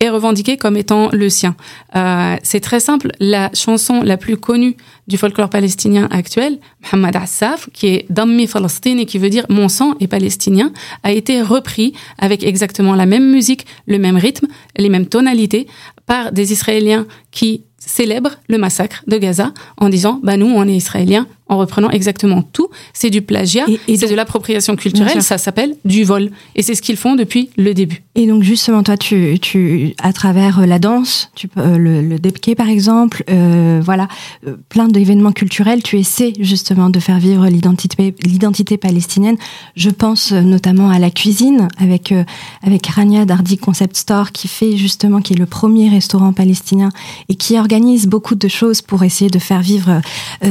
est revendiqué comme étant le sien. Euh, c'est très simple. La chanson la plus connue du folklore palestinien actuel, Mohamed Assaf, qui est Dammi Palestine et qui veut dire mon sang est palestinien, a été repris avec exactement la même musique, le même rythme, les mêmes tonalités par des Israéliens qui célèbrent le massacre de Gaza en disant bah nous on est Israéliens, en reprenant exactement tout. C'est du plagiat, et, c'est de l'appropriation culturelle, ça s'appelle du vol. Et c'est ce qu'ils font depuis le début.
Et donc justement, toi, tu, tu à travers la danse, tu, euh, le, le par exemple, euh, voilà, euh, plein d'événements culturels, tu essaies justement de faire vivre l'identité, l'identité palestinienne. Je pense notamment à la cuisine avec avec Rania Dardi Concept Store qui fait justement, qui est le premier restaurant palestinien et qui organise beaucoup de choses pour essayer de faire vivre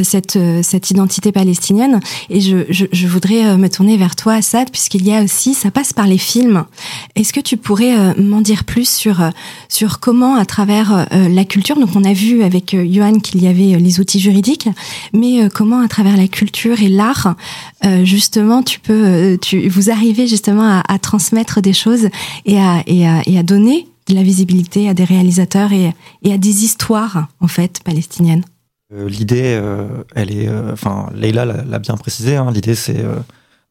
cette cette identité palestinienne. Et je, je, je voudrais me tourner vers toi, Assad, puisqu'il y a aussi, ça passe par les films. Est-ce que tu pourrais m'en dire plus sur sur comment à travers la culture, donc on a vu avec Johan qu'il y avait les outils juridiques, mais comment à travers la culture et l'art, justement, tu peux, tu, vous arrivez justement à, à transmettre des choses et à, et à, et à donner de la visibilité à des réalisateurs et, et à des histoires en fait palestiniennes?
L'idée, elle est, enfin, Leila l'a bien précisé. Hein, l'idée, c'est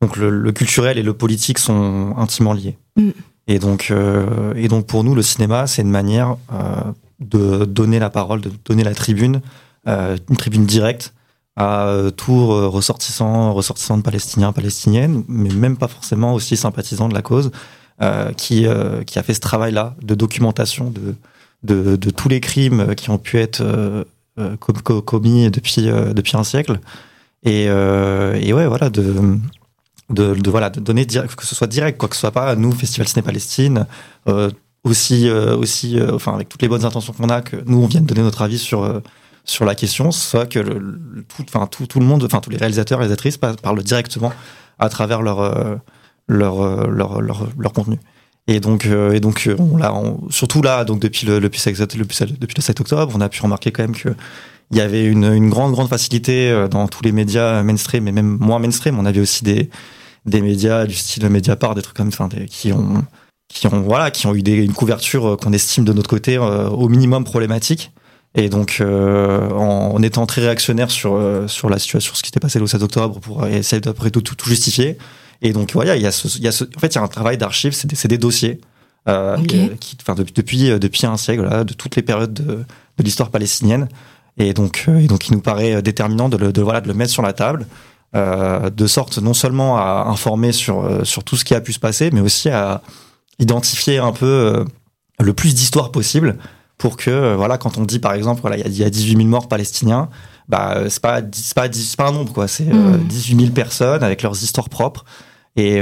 donc le, le, culturel et le politique sont intimement liés. Mm. Et donc, et donc pour nous, le cinéma, c'est une manière de donner la parole, de donner la tribune, euh, une tribune directe à euh, tout ressortissant, ressortissant de Palestiniens, Palestiniennes, mais même pas forcément aussi sympathisants de la cause, euh, qui, euh, qui a fait ce travail-là de documentation de, de, de, tous les crimes qui ont pu être euh, commis depuis, depuis un siècle. Et, et ouais, voilà, de, de, voilà, de donner que ce soit direct, quoi que ce soit pas nous, Festival Ciné Palestine, aussi, euh, aussi, euh, enfin avec toutes les bonnes intentions qu'on a, que nous on vienne donner notre avis sur euh, sur la question, soit que tout, enfin tout, tout le monde, enfin tous les réalisateurs, réalisatrices parlent directement à travers leur, leur, leur, leur contenu. Et donc, et donc, on l'a, surtout là, donc depuis le, depuis, depuis, depuis le 7 octobre, on a pu remarquer quand même que il y avait une, grande, grande facilité dans tous les médias mainstream, mais même moins mainstream. On avait aussi des, des médias du style Mediapart, des trucs comme ça, qui ont, qui ont voilà qui ont eu une couverture euh, qu'on estime de notre côté euh, au minimum problématique et donc euh, en, étant très réactionnaire sur sur la situation sur ce qui s'était passé le 7 octobre pour essayer d'après tout, justifier et donc voilà il y a ce, il y a ce, en fait il y a un travail d'archives c'est des, des dossiers euh, qui enfin depuis depuis depuis un siècle là, de toutes les périodes de, de l'histoire palestinienne et donc et donc il nous paraît déterminant de le de, voilà de le mettre sur la table euh, de sorte non seulement à informer sur sur tout ce qui a pu se passer mais aussi à identifier un peu euh, le plus d'histoires possible pour que, euh, voilà, quand on dit par exemple, voilà, il y, a 18 000 morts palestiniens, bah, euh, c'est pas, pas, pas un nombre, quoi. C'est 18 000 mm. personnes avec leurs histoires propres et,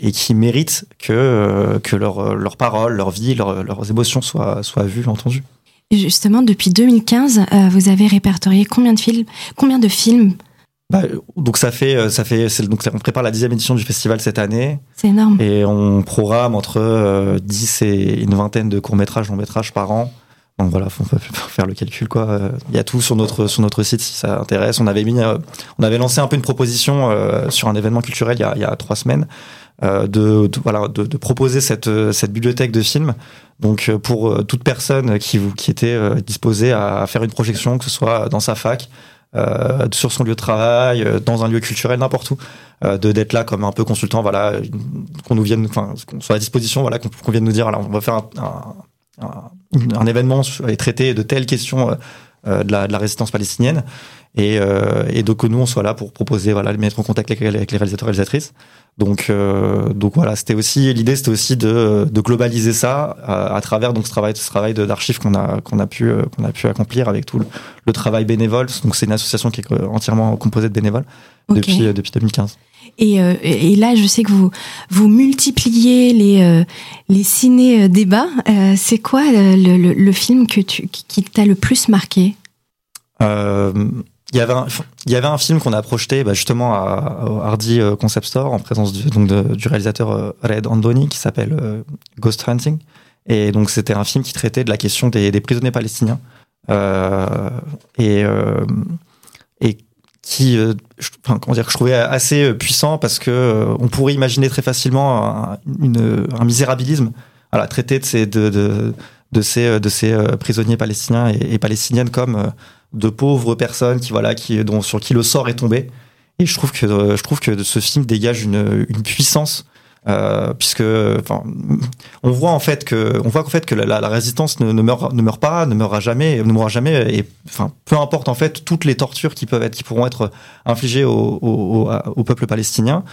et qui méritent que, que leurs leur paroles, leur vie, leurs émotions soient, soient vues, entendues.
justement, depuis 2015, vous avez répertorié combien de films, combien de films
bah, donc ça fait, euh, ça fait, donc on prépare la dixième édition du festival cette année.
C'est énorme.
Et on programme entre 10 euh, et une vingtaine de courts métrages, longs métrages par an. Donc voilà, faut faire le calcul quoi. Il y a tout sur notre sur notre site si ça intéresse. On avait mis, euh, on avait lancé un peu une proposition sur un événement culturel il y a, il y a trois semaines de, de, voilà de, proposer cette cette bibliothèque de films. Donc pour toute personne qui qui était disposée à faire une projection, que ce soit dans sa fac, euh, sur son lieu de travail, euh, dans un lieu culturel, n'importe où, euh, de d'être là comme un peu consultant, voilà, qu'on nous vienne, enfin, qu'on soit à disposition, voilà, qu'on vienne nous dire, alors on va faire un, un, événement et traiter de telles questions euh, de, la, de la résistance palestinienne. Et, euh, et, donc que nous on soit là pour proposer voilà mettre en contact avec, avec les réalisateurs et réalisatrices donc euh, donc voilà c'était aussi l'idée c'était aussi de, de globaliser ça à, à, travers donc ce travail ce travail d'archives qu'on a qu'on a pu euh, qu'on a pu accomplir avec tout le, le travail bénévole donc c'est une association qui est entièrement composée de bénévoles okay. depuis euh, depuis 2015
et, euh, et, là, je sais que vous vous multipliez les euh, les ciné débats. Euh, c'est quoi le, film que tu qui t'a le plus marqué?
Il y avait un, il y avait un film qu'on a projeté bah, justement à, au Hardy Concept Store en présence du, donc du réalisateur Red Andoni qui s'appelle Ghost Hunting. Et donc c'était un film qui traitait de la question des, des prisonniers palestiniens. Et et qui je, enfin, comment dire que je trouvais assez puissant parce que on pourrait imaginer très facilement un, une, un misérabilisme voilà traiter de ces de, de, de ces de ces prisonniers palestiniens et, et palestiniennes comme de pauvres personnes qui voilà qui dont sur qui le sort est tombé. Et je trouve que je trouve que ce film dégage une, une puissance Euh, puisque on voit en fait que on voit qu'en fait que la, résistance ne, meurt pas ne meurra jamais ne mourra jamais et enfin peu importe en fait toutes les tortures qui peuvent être qui pourront être infligées au, peuple palestinien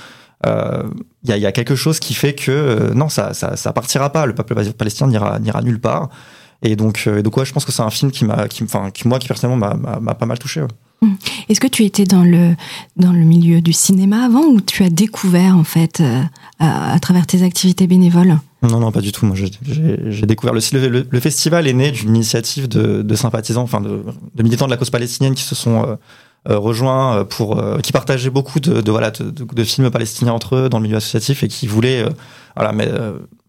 il euh, y, a, y, a, quelque chose qui fait que euh, non ça, ça partira pas le peuple palestinien n'ira n'ira nulle part et donc donc je pense que c'est un film qui m'a qui enfin qui moi qui personnellement m'a pas mal touché.
Mmh. Est-ce que tu étais dans le, dans le milieu du cinéma avant ou tu as découvert en fait euh, à, travers tes activités bénévoles?
Non, non, pas du tout. Moi, j'ai découvert le, le, festival est né d'une initiative de, de, sympathisants, enfin de, de, militants de la cause palestinienne qui se sont euh, euh rejoints pour, qui partageaient beaucoup de, voilà de, films palestiniens entre eux dans le milieu associatif et qui voulaient voilà mais,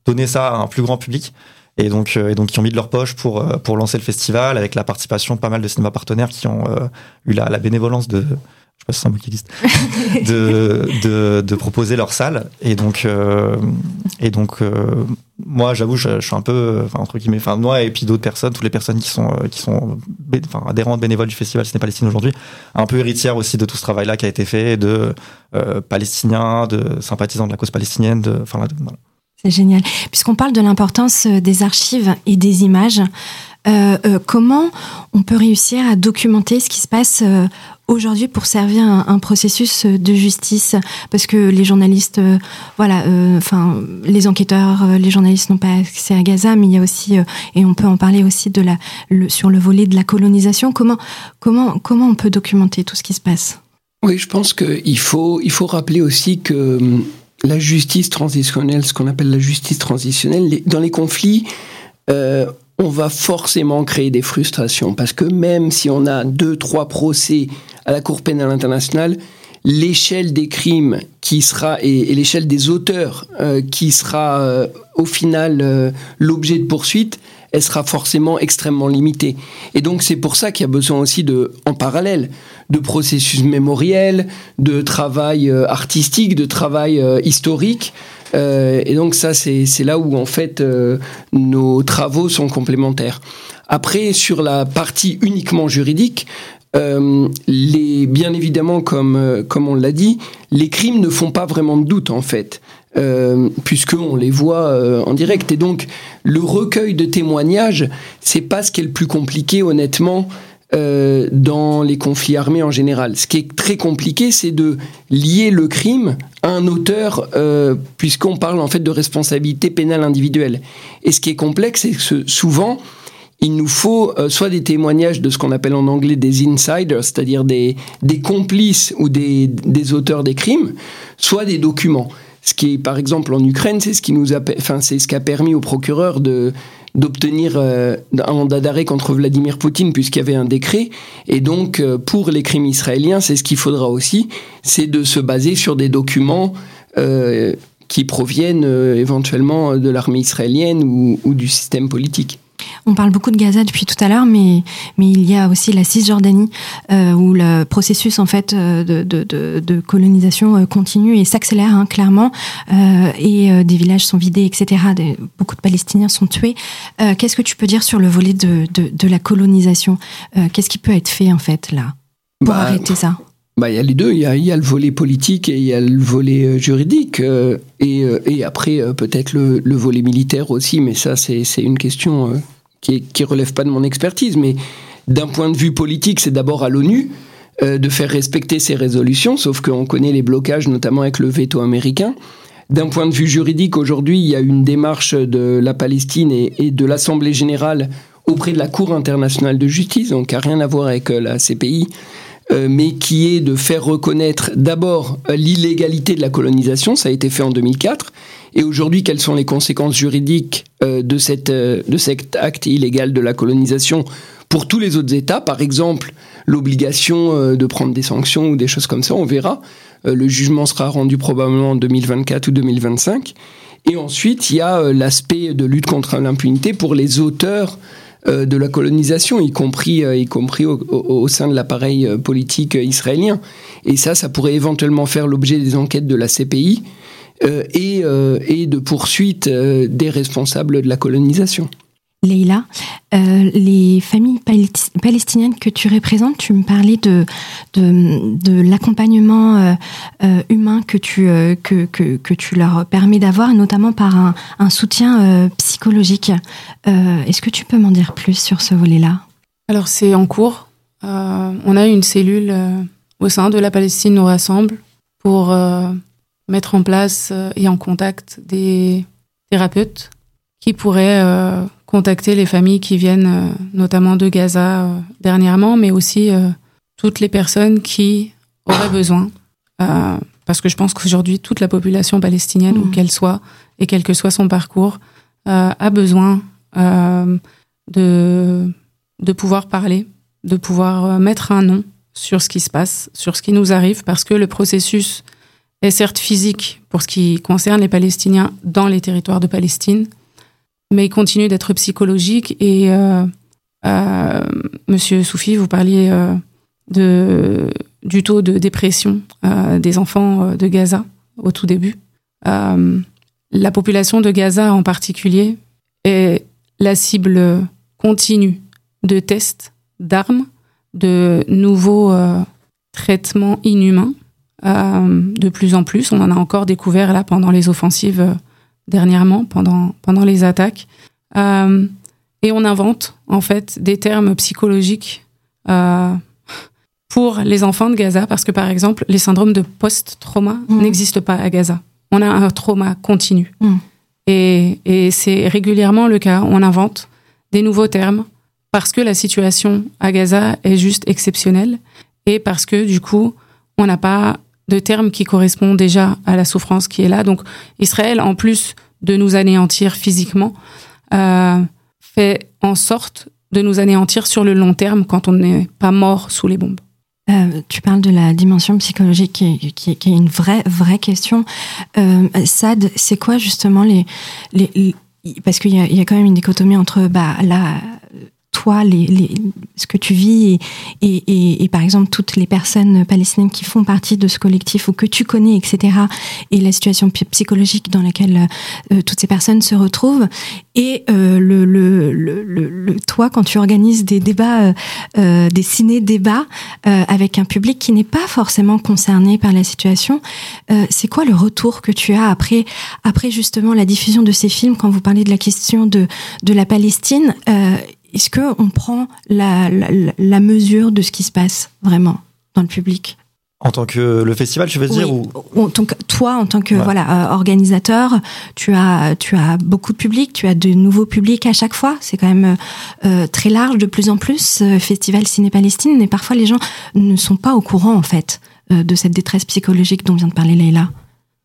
donner ça à un plus grand public et donc euh, et donc qui ont mis de leur poche pour euh, pour lancer le festival avec la participation de pas mal de cinémas partenaires qui ont euh, eu la, la bénévolence de je sais pas si c'est un mot qui existe, de, de, de, proposer leur salle. Et donc, euh, et donc euh, moi, j'avoue, je, je, suis un peu, enfin, entre guillemets, enfin, moi et puis d'autres personnes, toutes les personnes qui sont, qui sont enfin, adhérentes bénévoles du festival Ciné Palestine aujourd'hui, un peu héritières aussi de tout ce travail-là qui a été fait, de euh, palestiniens, de sympathisants de la cause palestinienne, de, enfin, voilà.
C'est génial. Puisqu'on parle de l'importance euh, des archives et des images, euh, euh, comment on peut réussir à documenter ce qui se passe aujourd'hui pour servir un, processus de justice? Parce que les journalistes, voilà, enfin, les enquêteurs, les journalistes n'ont pas accès à Gaza, mais il y a aussi, et on peut en parler aussi de la, sur le volet de la colonisation. Comment, comment, comment on peut documenter tout ce qui se passe?
Oui, je pense qu'il faut, il faut rappeler aussi que hum, la justice transitionnelle, ce qu'on appelle la justice transitionnelle, dans les conflits, euh, on va forcément créer des frustrations parce que même si on a deux, trois procès à la Cour pénale internationale, l'échelle des crimes qui sera et, l'échelle des auteurs euh, qui sera euh, au final l'objet de poursuite, elle sera forcément extrêmement limitée. Et donc c'est pour ça qu'il y a besoin aussi de, en parallèle, de processus mémoriels, de travail euh, artistique, de travail euh, historique. Euh, et donc ça, c'est là où en fait nos travaux sont complémentaires. Après, sur la partie uniquement juridique, euh, les, bien évidemment, comme, comme on l'a dit, les crimes ne font pas vraiment de doute en fait euh, puisqu'on les voit euh, en direct. Et donc, le recueil de témoignages, c'est pas ce qui est le plus compliqué, honnêtement, euh, dans les conflits armés en général. Ce qui est très compliqué, c'est de lier le crime à un auteur, euh, puisqu'on parle en fait de responsabilité pénale individuelle. Et ce qui est complexe, c'est que souvent, il nous faut euh, soit des témoignages de ce qu'on appelle en anglais des insiders, c'est-à-dire des, des complices ou des, des auteurs des crimes, soit des documents. Ce qui est, par exemple, en Ukraine, c'est ce qui nous a, enfin, c'est ce qui a permis au procureur de d'obtenir euh, un mandat d'arrêt contre Vladimir Poutine puisqu'il y avait un décret. Et donc, euh, pour les crimes israéliens, c'est ce qu'il faudra aussi, c'est de se baser sur des documents euh, qui proviennent éventuellement de l'armée israélienne ou du système politique.
On parle beaucoup de Gaza depuis tout à l'heure, mais, mais il y a aussi la Cisjordanie, euh, où le processus en fait euh, de, de, de, de colonisation euh, continue et s'accélère hein, clairement, euh, et euh, des villages sont vidés, etc. Des, beaucoup de Palestiniens sont tués. Qu'est-ce que tu peux dire sur le volet de, de, de la colonisation? Qu'est-ce qui peut être fait en fait là? Pour bah, arrêter ça?
Bah, il y a les deux, il y a, le volet politique et il y a le volet juridique, euh, et, et après euh, peut-être le, le, volet militaire aussi, mais ça c'est une question euh, qui, qui relève pas de mon expertise, mais d'un point de vue politique, c'est d'abord à l'ONU euh, de faire respecter ces résolutions, sauf qu'on connaît les blocages, notamment avec le veto américain. D'un point de vue juridique, aujourd'hui, il y a une démarche de la Palestine et, de l'Assemblée générale auprès de la Cour internationale de justice, donc qui n'a rien à voir avec la CPI, euh, mais qui est de faire reconnaître d'abord l'illégalité de la colonisation, ça a été fait en 2004, et aujourd'hui quelles sont les conséquences juridiques euh, euh, de cet acte illégal de la colonisation pour tous les autres États, par exemple l'obligation de prendre des sanctions ou des choses comme ça, on verra. Le jugement sera rendu probablement en 2024 ou 2025. Et ensuite, il y a l'aspect de lutte contre l'impunité pour les auteurs euh, de la colonisation, y compris, euh, y compris au sein de l'appareil euh, politique israélien. Et ça, ça pourrait éventuellement faire l'objet des enquêtes de la CPI et, et, de poursuites des responsables de la colonisation.
Leïla, euh, les familles palestiniennes que tu représentes, tu me parlais de, l'accompagnement euh, euh, humain que tu, que, que, tu leur permets d'avoir, notamment par un, un soutien psychologique. Est-ce que tu peux m'en dire plus sur ce volet-là?
Alors c'est en cours. on a une cellule au sein de la Palestine nous rassemble pour mettre en place et en contact des thérapeutes qui pourraient contacter les familles qui viennent euh, notamment de Gaza euh, dernièrement, mais aussi euh, toutes les personnes qui auraient besoin, parce que je pense qu'aujourd'hui toute la population palestinienne, où mmh. qu'elle soit et quel que soit son parcours, a besoin de de pouvoir parler, de pouvoir mettre un nom sur ce qui se passe, sur ce qui nous arrive, parce que le processus est certes physique pour ce qui concerne les Palestiniens dans les territoires de Palestine, mais il continue d'être psychologique. Et euh, euh, Monsieur Soufi, vous parliez euh, de, du taux de dépression euh, des enfants de Gaza au tout début. la population de Gaza en particulier est la cible continue de tests d'armes, de nouveaux traitements inhumains. de plus en plus, on en a encore découvert là pendant les offensives dernièrement pendant, pendant les attaques. Euh, et on invente en fait des termes psychologiques euh, pour les enfants de Gaza parce que par exemple les syndromes de post-trauma mmh. n'existent pas à Gaza. On a un trauma continu. Mmh. Et, et c'est régulièrement le cas. On invente des nouveaux termes parce que la situation à Gaza est juste exceptionnelle et parce que du coup on n'a pas de termes qui correspondent déjà à la souffrance qui est là. Donc Israël, en plus de nous anéantir physiquement, euh, fait en sorte de nous anéantir sur le long terme quand on n'est pas mort sous les bombes.
Euh, tu parles de la dimension psychologique qui, qui, qui est une vraie vraie question. Euh, Sad, c'est quoi justement les, les, parce qu'il y a, y a quand même une dichotomie entre bah la toi, les, les, ce que tu vis et, et, et, par exemple toutes les personnes palestiniennes qui font partie de ce collectif ou que tu connais, etc. Et la situation psychologique dans laquelle euh, toutes ces personnes se retrouvent. Et euh, le, le, le, le, toi, quand tu organises des débats, euh, euh des ciné-débats avec un public qui n'est pas forcément concerné par la situation, c'est quoi le retour que tu as après, après justement la diffusion de ces films? Quand vous parlez de la question de, de la Palestine est-ce qu'on prend la, la, mesure de ce qui se passe vraiment dans le public?
En tant que le festival, tu veux dire ou...
en tant que, Toi, en tant que voilà euh, organisateur, tu as tu as beaucoup de public, tu as de nouveaux publics à chaque fois. C'est quand même euh, très large, de plus en plus. Euh, festival Ciné Palestine, mais parfois les gens ne sont pas au courant en fait de cette détresse psychologique dont vient de parler Leïla.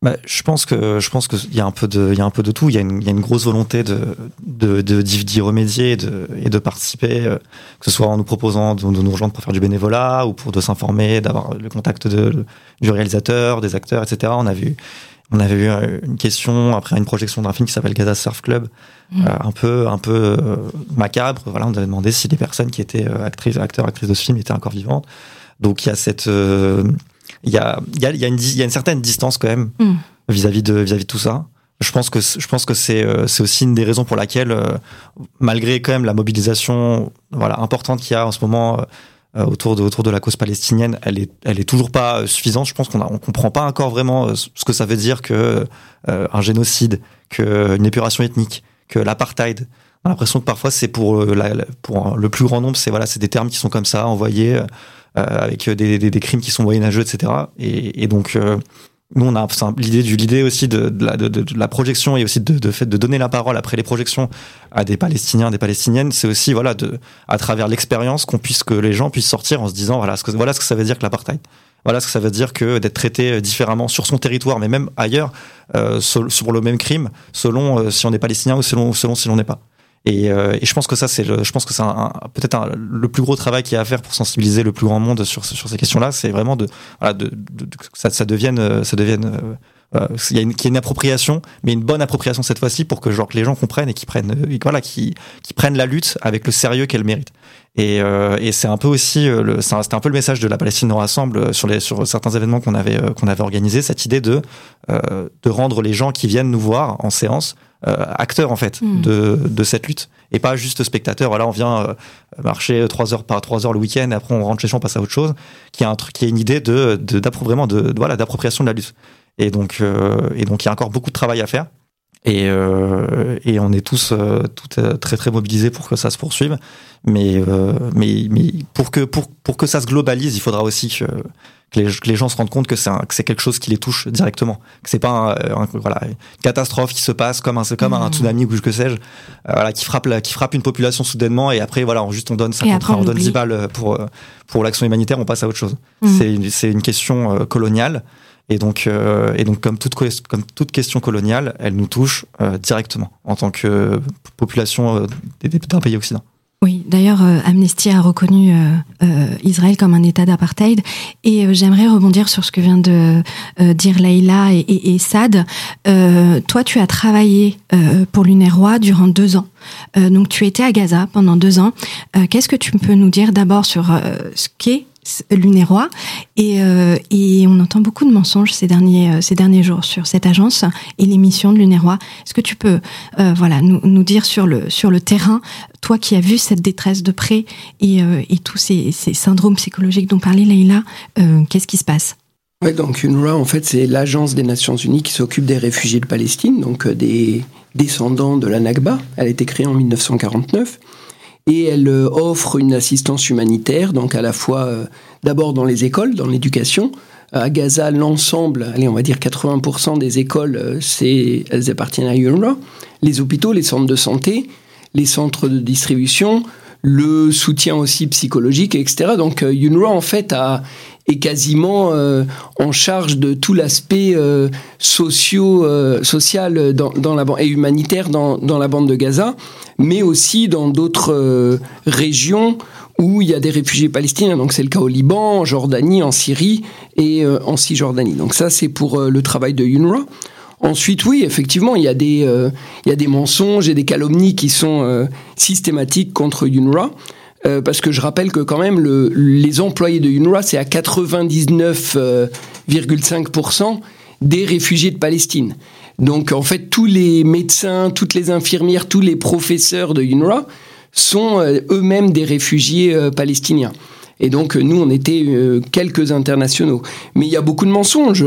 Bah, je pense que je pense qu'il y a un peu de il y a un peu de tout. Il y a une, il y a une grosse volonté de d'y de, remédier et de, et de participer, euh, que ce soit en nous proposant de, nous rejoindre pour faire du bénévolat ou pour de s'informer, d'avoir le contact de, du réalisateur, des acteurs, etc. On a vu on avait eu euh, une question après une projection d'un film qui s'appelle Gaza Surf Club, mmh. euh, un peu un peu macabre. Voilà, on avait demandé si les personnes qui étaient actrices, acteurs, actrices de ce film étaient encore vivantes. Donc il y a cette il y a, y, a, y, a une, y a une certaine distance quand même hmm. vis-à-vis de, vis-à-vis de tout ça. Je pense que je pense que c'est euh, c'est aussi une des raisons pour laquelle, euh, malgré quand même la mobilisation voilà importante qu'il y a en ce moment euh, autour de autour de la cause palestinienne, elle est elle est toujours pas suffisante. Je pense qu'on on comprend pas encore vraiment ce que ça veut dire que un génocide, que une épuration ethnique, que l'apartheid. On a l'impression que parfois c'est pour la, pour le plus grand nombre, c'est voilà, c'est des termes qui sont comme ça envoyés euh, avec des, des, des, crimes qui sont moyenâgeux, etc. Et, et donc euh, nous on a l'idée du l'idée aussi de, de, la, de, de, la projection et aussi de, fait de donner la parole après les projections à des Palestiniens, des Palestiniennes, c'est aussi voilà de à travers l'expérience qu'on puisse que les gens puissent sortir en se disant voilà ce que voilà ce que ça veut dire que l'apartheid. Voilà ce que ça veut dire que d'être traité différemment sur son territoire, mais même ailleurs, euh, sur le même crime, selon euh, si on est palestinien ou selon selon si l'on n'est pas. Et, euh, et, je pense que ça, c'est, je pense que c'est peut-être le plus gros travail qu'il y a à faire pour sensibiliser le plus grand monde sur, sur ces questions-là. C'est vraiment de, voilà, de, de, que ça, ça devienne, ça devienne euh, euh, il y a une, qu'il y ait une appropriation, mais une bonne appropriation cette fois-ci pour que genre que les gens comprennent et qui prennent, voilà, qui, qui prennent la lutte avec le sérieux qu'elle mérite. Et, euh, et c'est un peu aussi, le, c'était un peu le message de la Palestine nous rassemble sur les sur certains événements qu'on avait qu'on avait organisés, cette idée de de rendre les gens qui viennent nous voir en séance acteur en fait hmm. de, de cette lutte et pas juste spectateur. Voilà, on vient marcher trois heures par trois heures le week-end et après on rentre chez soi, on passe à autre chose. Qui a un truc, qui a une idée de, de vraiment de, voilà d'appropriation de la lutte. Et donc et donc il y a encore beaucoup de travail à faire. Et, euh, et on est tous, euh, tout, euh, très très mobilisés pour que ça se poursuive. Mais, euh, mais, mais pour, que, pour, pour que ça se globalise, il faudra aussi que, que, les, que les, gens se rendent compte que c'est quelque chose qui les touche directement. Que c'est pas un, voilà, une catastrophe qui se passe comme un, comme un mmh. tsunami ou que sais-je, voilà, qui, frappe la, qui frappe une population soudainement et après, voilà, on, juste on donne ça, on, on donne 10 balles pour, pour l'action humanitaire, on passe à autre chose. Mmh. C'est une, une question coloniale. Et donc, euh, et donc comme, toute, comme toute question coloniale, elle nous touche euh, directement en tant que population euh, d'un pays occident.
Oui, d'ailleurs, Amnesty a reconnu Israël comme un État d'apartheid. Et j'aimerais rebondir sur ce que vient de dire Leïla et, et, Sad. toi, tu as travaillé pour l'UNRWA durant deux ans. donc, tu étais à Gaza pendant deux ans. Qu'est-ce que tu peux nous dire d'abord sur ce qu'est l'UNEROI et, euh, et on entend beaucoup de mensonges ces derniers euh, ces derniers jours sur cette agence et les missions de l'UNEROI. Est-ce que tu peux euh, voilà nous, nous dire sur le sur le terrain toi qui as vu cette détresse de près et, et tous ces, ces, syndromes psychologiques dont parlait Leïla, qu'est-ce qui se passe?
Ouais, donc UNRWA, en fait, c'est l'agence des Nations Unies qui s'occupe des réfugiés de Palestine, donc des descendants de la Nakba. Elle a été créée en 1949 et elle euh, offre une assistance humanitaire, donc à la fois euh, d'abord dans les écoles, dans l'éducation. À Gaza, l'ensemble, allez, on va dire 80% des écoles, euh, c'est, elles appartiennent à UNRWA. Les hôpitaux, les centres de santé, les centres de distribution, le soutien aussi psychologique, etc. Donc UNRWA, en fait, a, est quasiment en charge de tout l'aspect socio, social dans, dans la, et humanitaire dans, dans la bande de Gaza mais aussi dans d'autres euh, régions où il y a des réfugiés palestiniens. Donc c'est le cas au Liban, en Jordanie, en Syrie et euh, en Cisjordanie. Donc ça c'est pour euh, le travail de UNRWA. Ensuite, oui, effectivement, il y, a des, il y a des mensonges et des calomnies qui sont systématiques contre UNRWA. Parce que je rappelle que quand même, le, les employés de UNRWA, c'est à 99,5% des réfugiés de Palestine. Donc en fait, tous les médecins, toutes les infirmières, tous les professeurs de UNRWA sont euh, eux-mêmes des réfugiés euh, palestiniens. Et donc nous, on était euh, quelques internationaux. Mais il y a beaucoup de mensonges.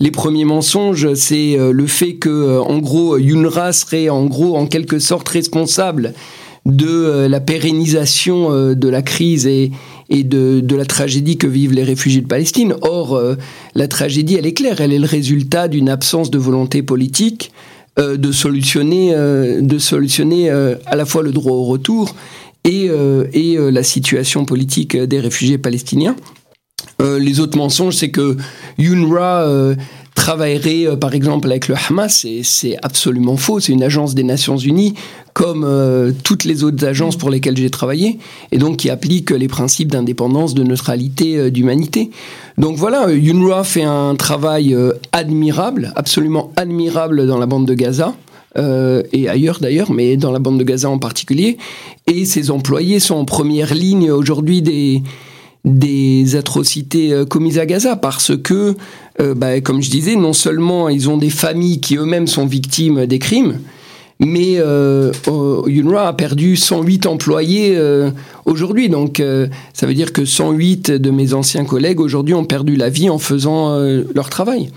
les premiers mensonges, c'est le fait que, en gros, UNRWA serait en gros, en quelque sorte, responsable de la pérennisation de la crise et, de, la tragédie que vivent les réfugiés de Palestine. Or, euh, la tragédie, elle est claire, elle est le résultat d'une absence de volonté politique euh, de solutionner, euh, de solutionner à la fois le droit au retour et, et la situation politique des réfugiés palestiniens. les autres mensonges, c'est que UNRWA travaillerait euh, par exemple avec le Hamas, c'est absolument faux. C'est une agence des Nations Unies comme euh, toutes les autres agences pour lesquelles j'ai travaillé, et donc qui applique les principes d'indépendance, de neutralité, euh, d'humanité. Donc voilà, UNRWA fait un travail admirable, absolument admirable dans la bande de Gaza. et ailleurs d'ailleurs, mais dans la bande de Gaza en particulier. Et ses employés sont en première ligne aujourd'hui des, des atrocités euh, commises à Gaza parce que, euh, bah, comme je disais, non seulement ils ont des familles qui eux-mêmes sont victimes des crimes, mais euh, UNRWA a perdu 108 employés euh, aujourd'hui. Donc ça veut dire que 108 de mes anciens collègues aujourd'hui ont perdu la vie en faisant leur travail.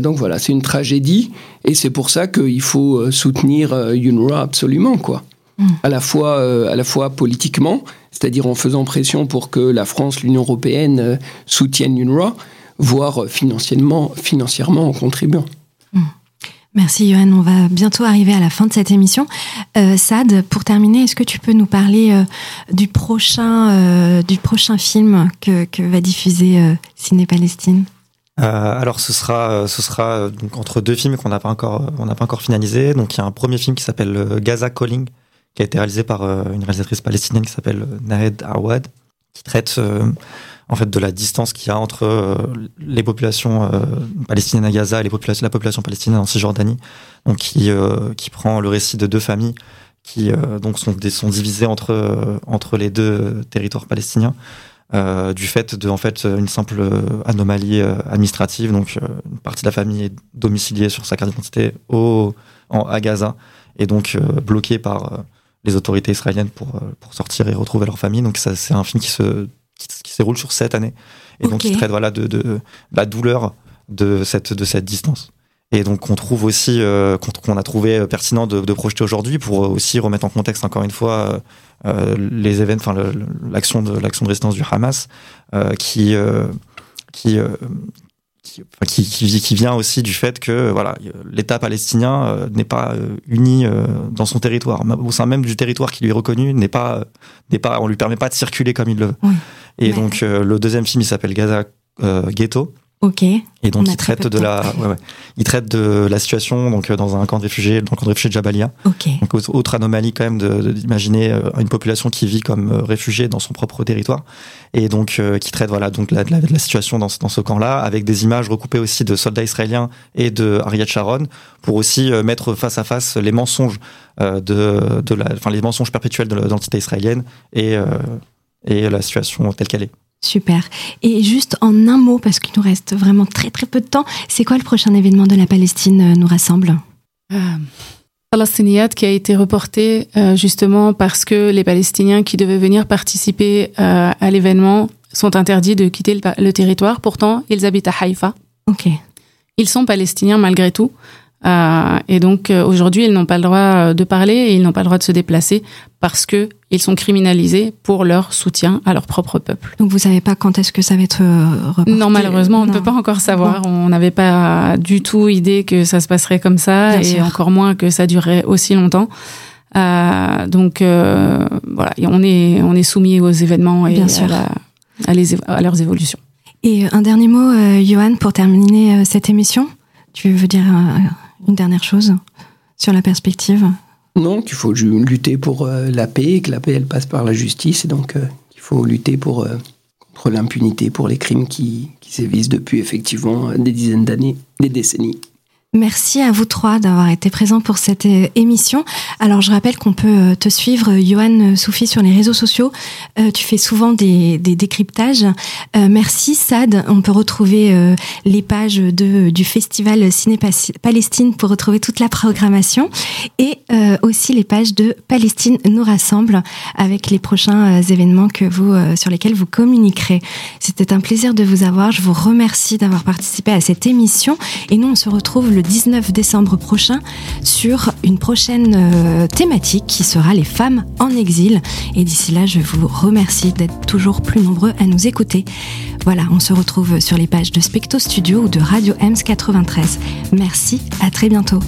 donc voilà, c'est une tragédie et c'est pour ça qu'il faut soutenir UNRWA absolument, quoi. Mm. À, la fois, à la fois politiquement, c'est-à-dire en faisant pression pour que la France, l'Union européenne euh, soutiennent l'UNRWA, voire financièrement, financièrement en contribuant.
Hmm. Merci Johan, on va bientôt arriver à la fin de cette émission. Euh, Sad, pour terminer, est-ce que tu peux nous parler euh, du, prochain, du prochain film que, que va diffuser Ciné Palestine?
Alors ce sera ce sera donc entre deux films qu'on n'a pas encore on n'a pas encore finalisé donc il y a un premier film qui s'appelle Gaza Calling qui a été réalisé par euh, une réalisatrice palestinienne qui s'appelle euh, Nahed Awad, qui traite euh, en fait de la distance qu'il y a entre les populations palestiniennes à Gaza et les populations, la population palestinienne en Cisjordanie, donc qui qui prend le récit de deux familles qui donc sont, sont divisées entre entre les deux territoires palestiniens. du fait de en fait une simple anomalie administrative donc une partie de la famille est domiciliée sur sa carte d'identité au à Gaza et donc bloqués par les autorités israéliennes pour, pour sortir et retrouver leur famille. Donc ça, c'est un film qui se qui, se déroule sur sept années et donc qui traite voilà de, de, la douleur de cette de cette distance. Et donc on trouve aussi qu'on a trouvé pertinent de, de projeter aujourd'hui pour aussi remettre en contexte encore une fois euh, les événements, enfin l'action de l'action de résistance du Hamas euh, qui euh, qui qui, qui, qui, vient aussi du fait que voilà l'État palestinien n'est pas uni dans son territoire. Au sein même du territoire qui lui est reconnu n'est pas n'est pas on lui permet pas de circuler comme il le veut. Et donc le deuxième film il s'appelle Gaza Ghetto
Ok.
Et donc il traite de, la, ouais, ouais. il traite de la situation donc euh, dans un camp de réfugiés, dans le camp de réfugiés de Jabalia.
Ok.
Donc autre anomalie quand même d'imaginer euh, une population qui vit comme euh, réfugiée dans son propre territoire et donc qui traite voilà donc la, de la, situation dans, dans ce camp-là avec des images recoupées aussi de soldats israéliens et de Ariel Sharon pour aussi mettre face à face les mensonges de, de la, enfin les mensonges perpétuels de l'identité israélienne et et la situation telle qu'elle est.
Super. Et juste en un mot, parce qu'il nous reste vraiment très très peu de temps, c'est quoi le prochain événement de la Palestine euh, nous rassemble?
Palestiniat qui a été reporté euh, justement parce que les Palestiniens qui devaient venir participer euh, à l'événement sont interdits de quitter le, le, territoire. Pourtant, ils habitent à Haïfa.
Ok.
Ils sont palestiniens malgré tout. Euh, et donc aujourd'hui, ils n'ont pas le droit de parler et ils n'ont pas le droit de se déplacer parce que ils sont criminalisés pour leur soutien à leur propre peuple.
Donc vous savez pas quand est-ce que ça va être reporté?
Non, malheureusement, on ne peut pas encore savoir. On n'avait pas du tout idée que ça se passerait comme ça Bien et sûr. encore moins que ça durerait aussi longtemps. Euh, donc euh, voilà, on est on est soumis aux événements et à, la, à, les, à, leurs évolutions.
Et un dernier mot, euh, Johan, pour terminer cette émission. Tu veux dire une dernière chose sur la perspective?
Non, qu'il faut lutter pour euh, la paix, que la paix elle passe par la justice, et donc euh, il faut lutter pour, euh, contre l'impunité, pour les crimes qui, qui sévissent depuis effectivement des dizaines d'années, des décennies.
Merci à vous trois d'avoir été présents pour cette euh, émission. Alors, je rappelle qu'on peut euh, te suivre, Johan Soufi, sur les réseaux sociaux. Euh, tu fais souvent des, des décryptages. Euh, merci, Sad. On peut retrouver euh, les pages du festival Ciné Palestine pour retrouver toute la programmation et euh, aussi les pages de Palestine nous rassemble avec les prochains événements que vous, sur lesquels vous communiquerez. C'était un plaisir de vous avoir. Je vous remercie d'avoir participé à cette émission et nous, on se retrouve le 19 décembre prochain sur une prochaine euh, thématique qui sera les femmes en exil. Et d'ici là, je vous remercie d'être toujours plus nombreux à nous écouter. Voilà, on se retrouve sur les pages de Specto Studio ou de Radio EMS 93. Merci, à très bientôt.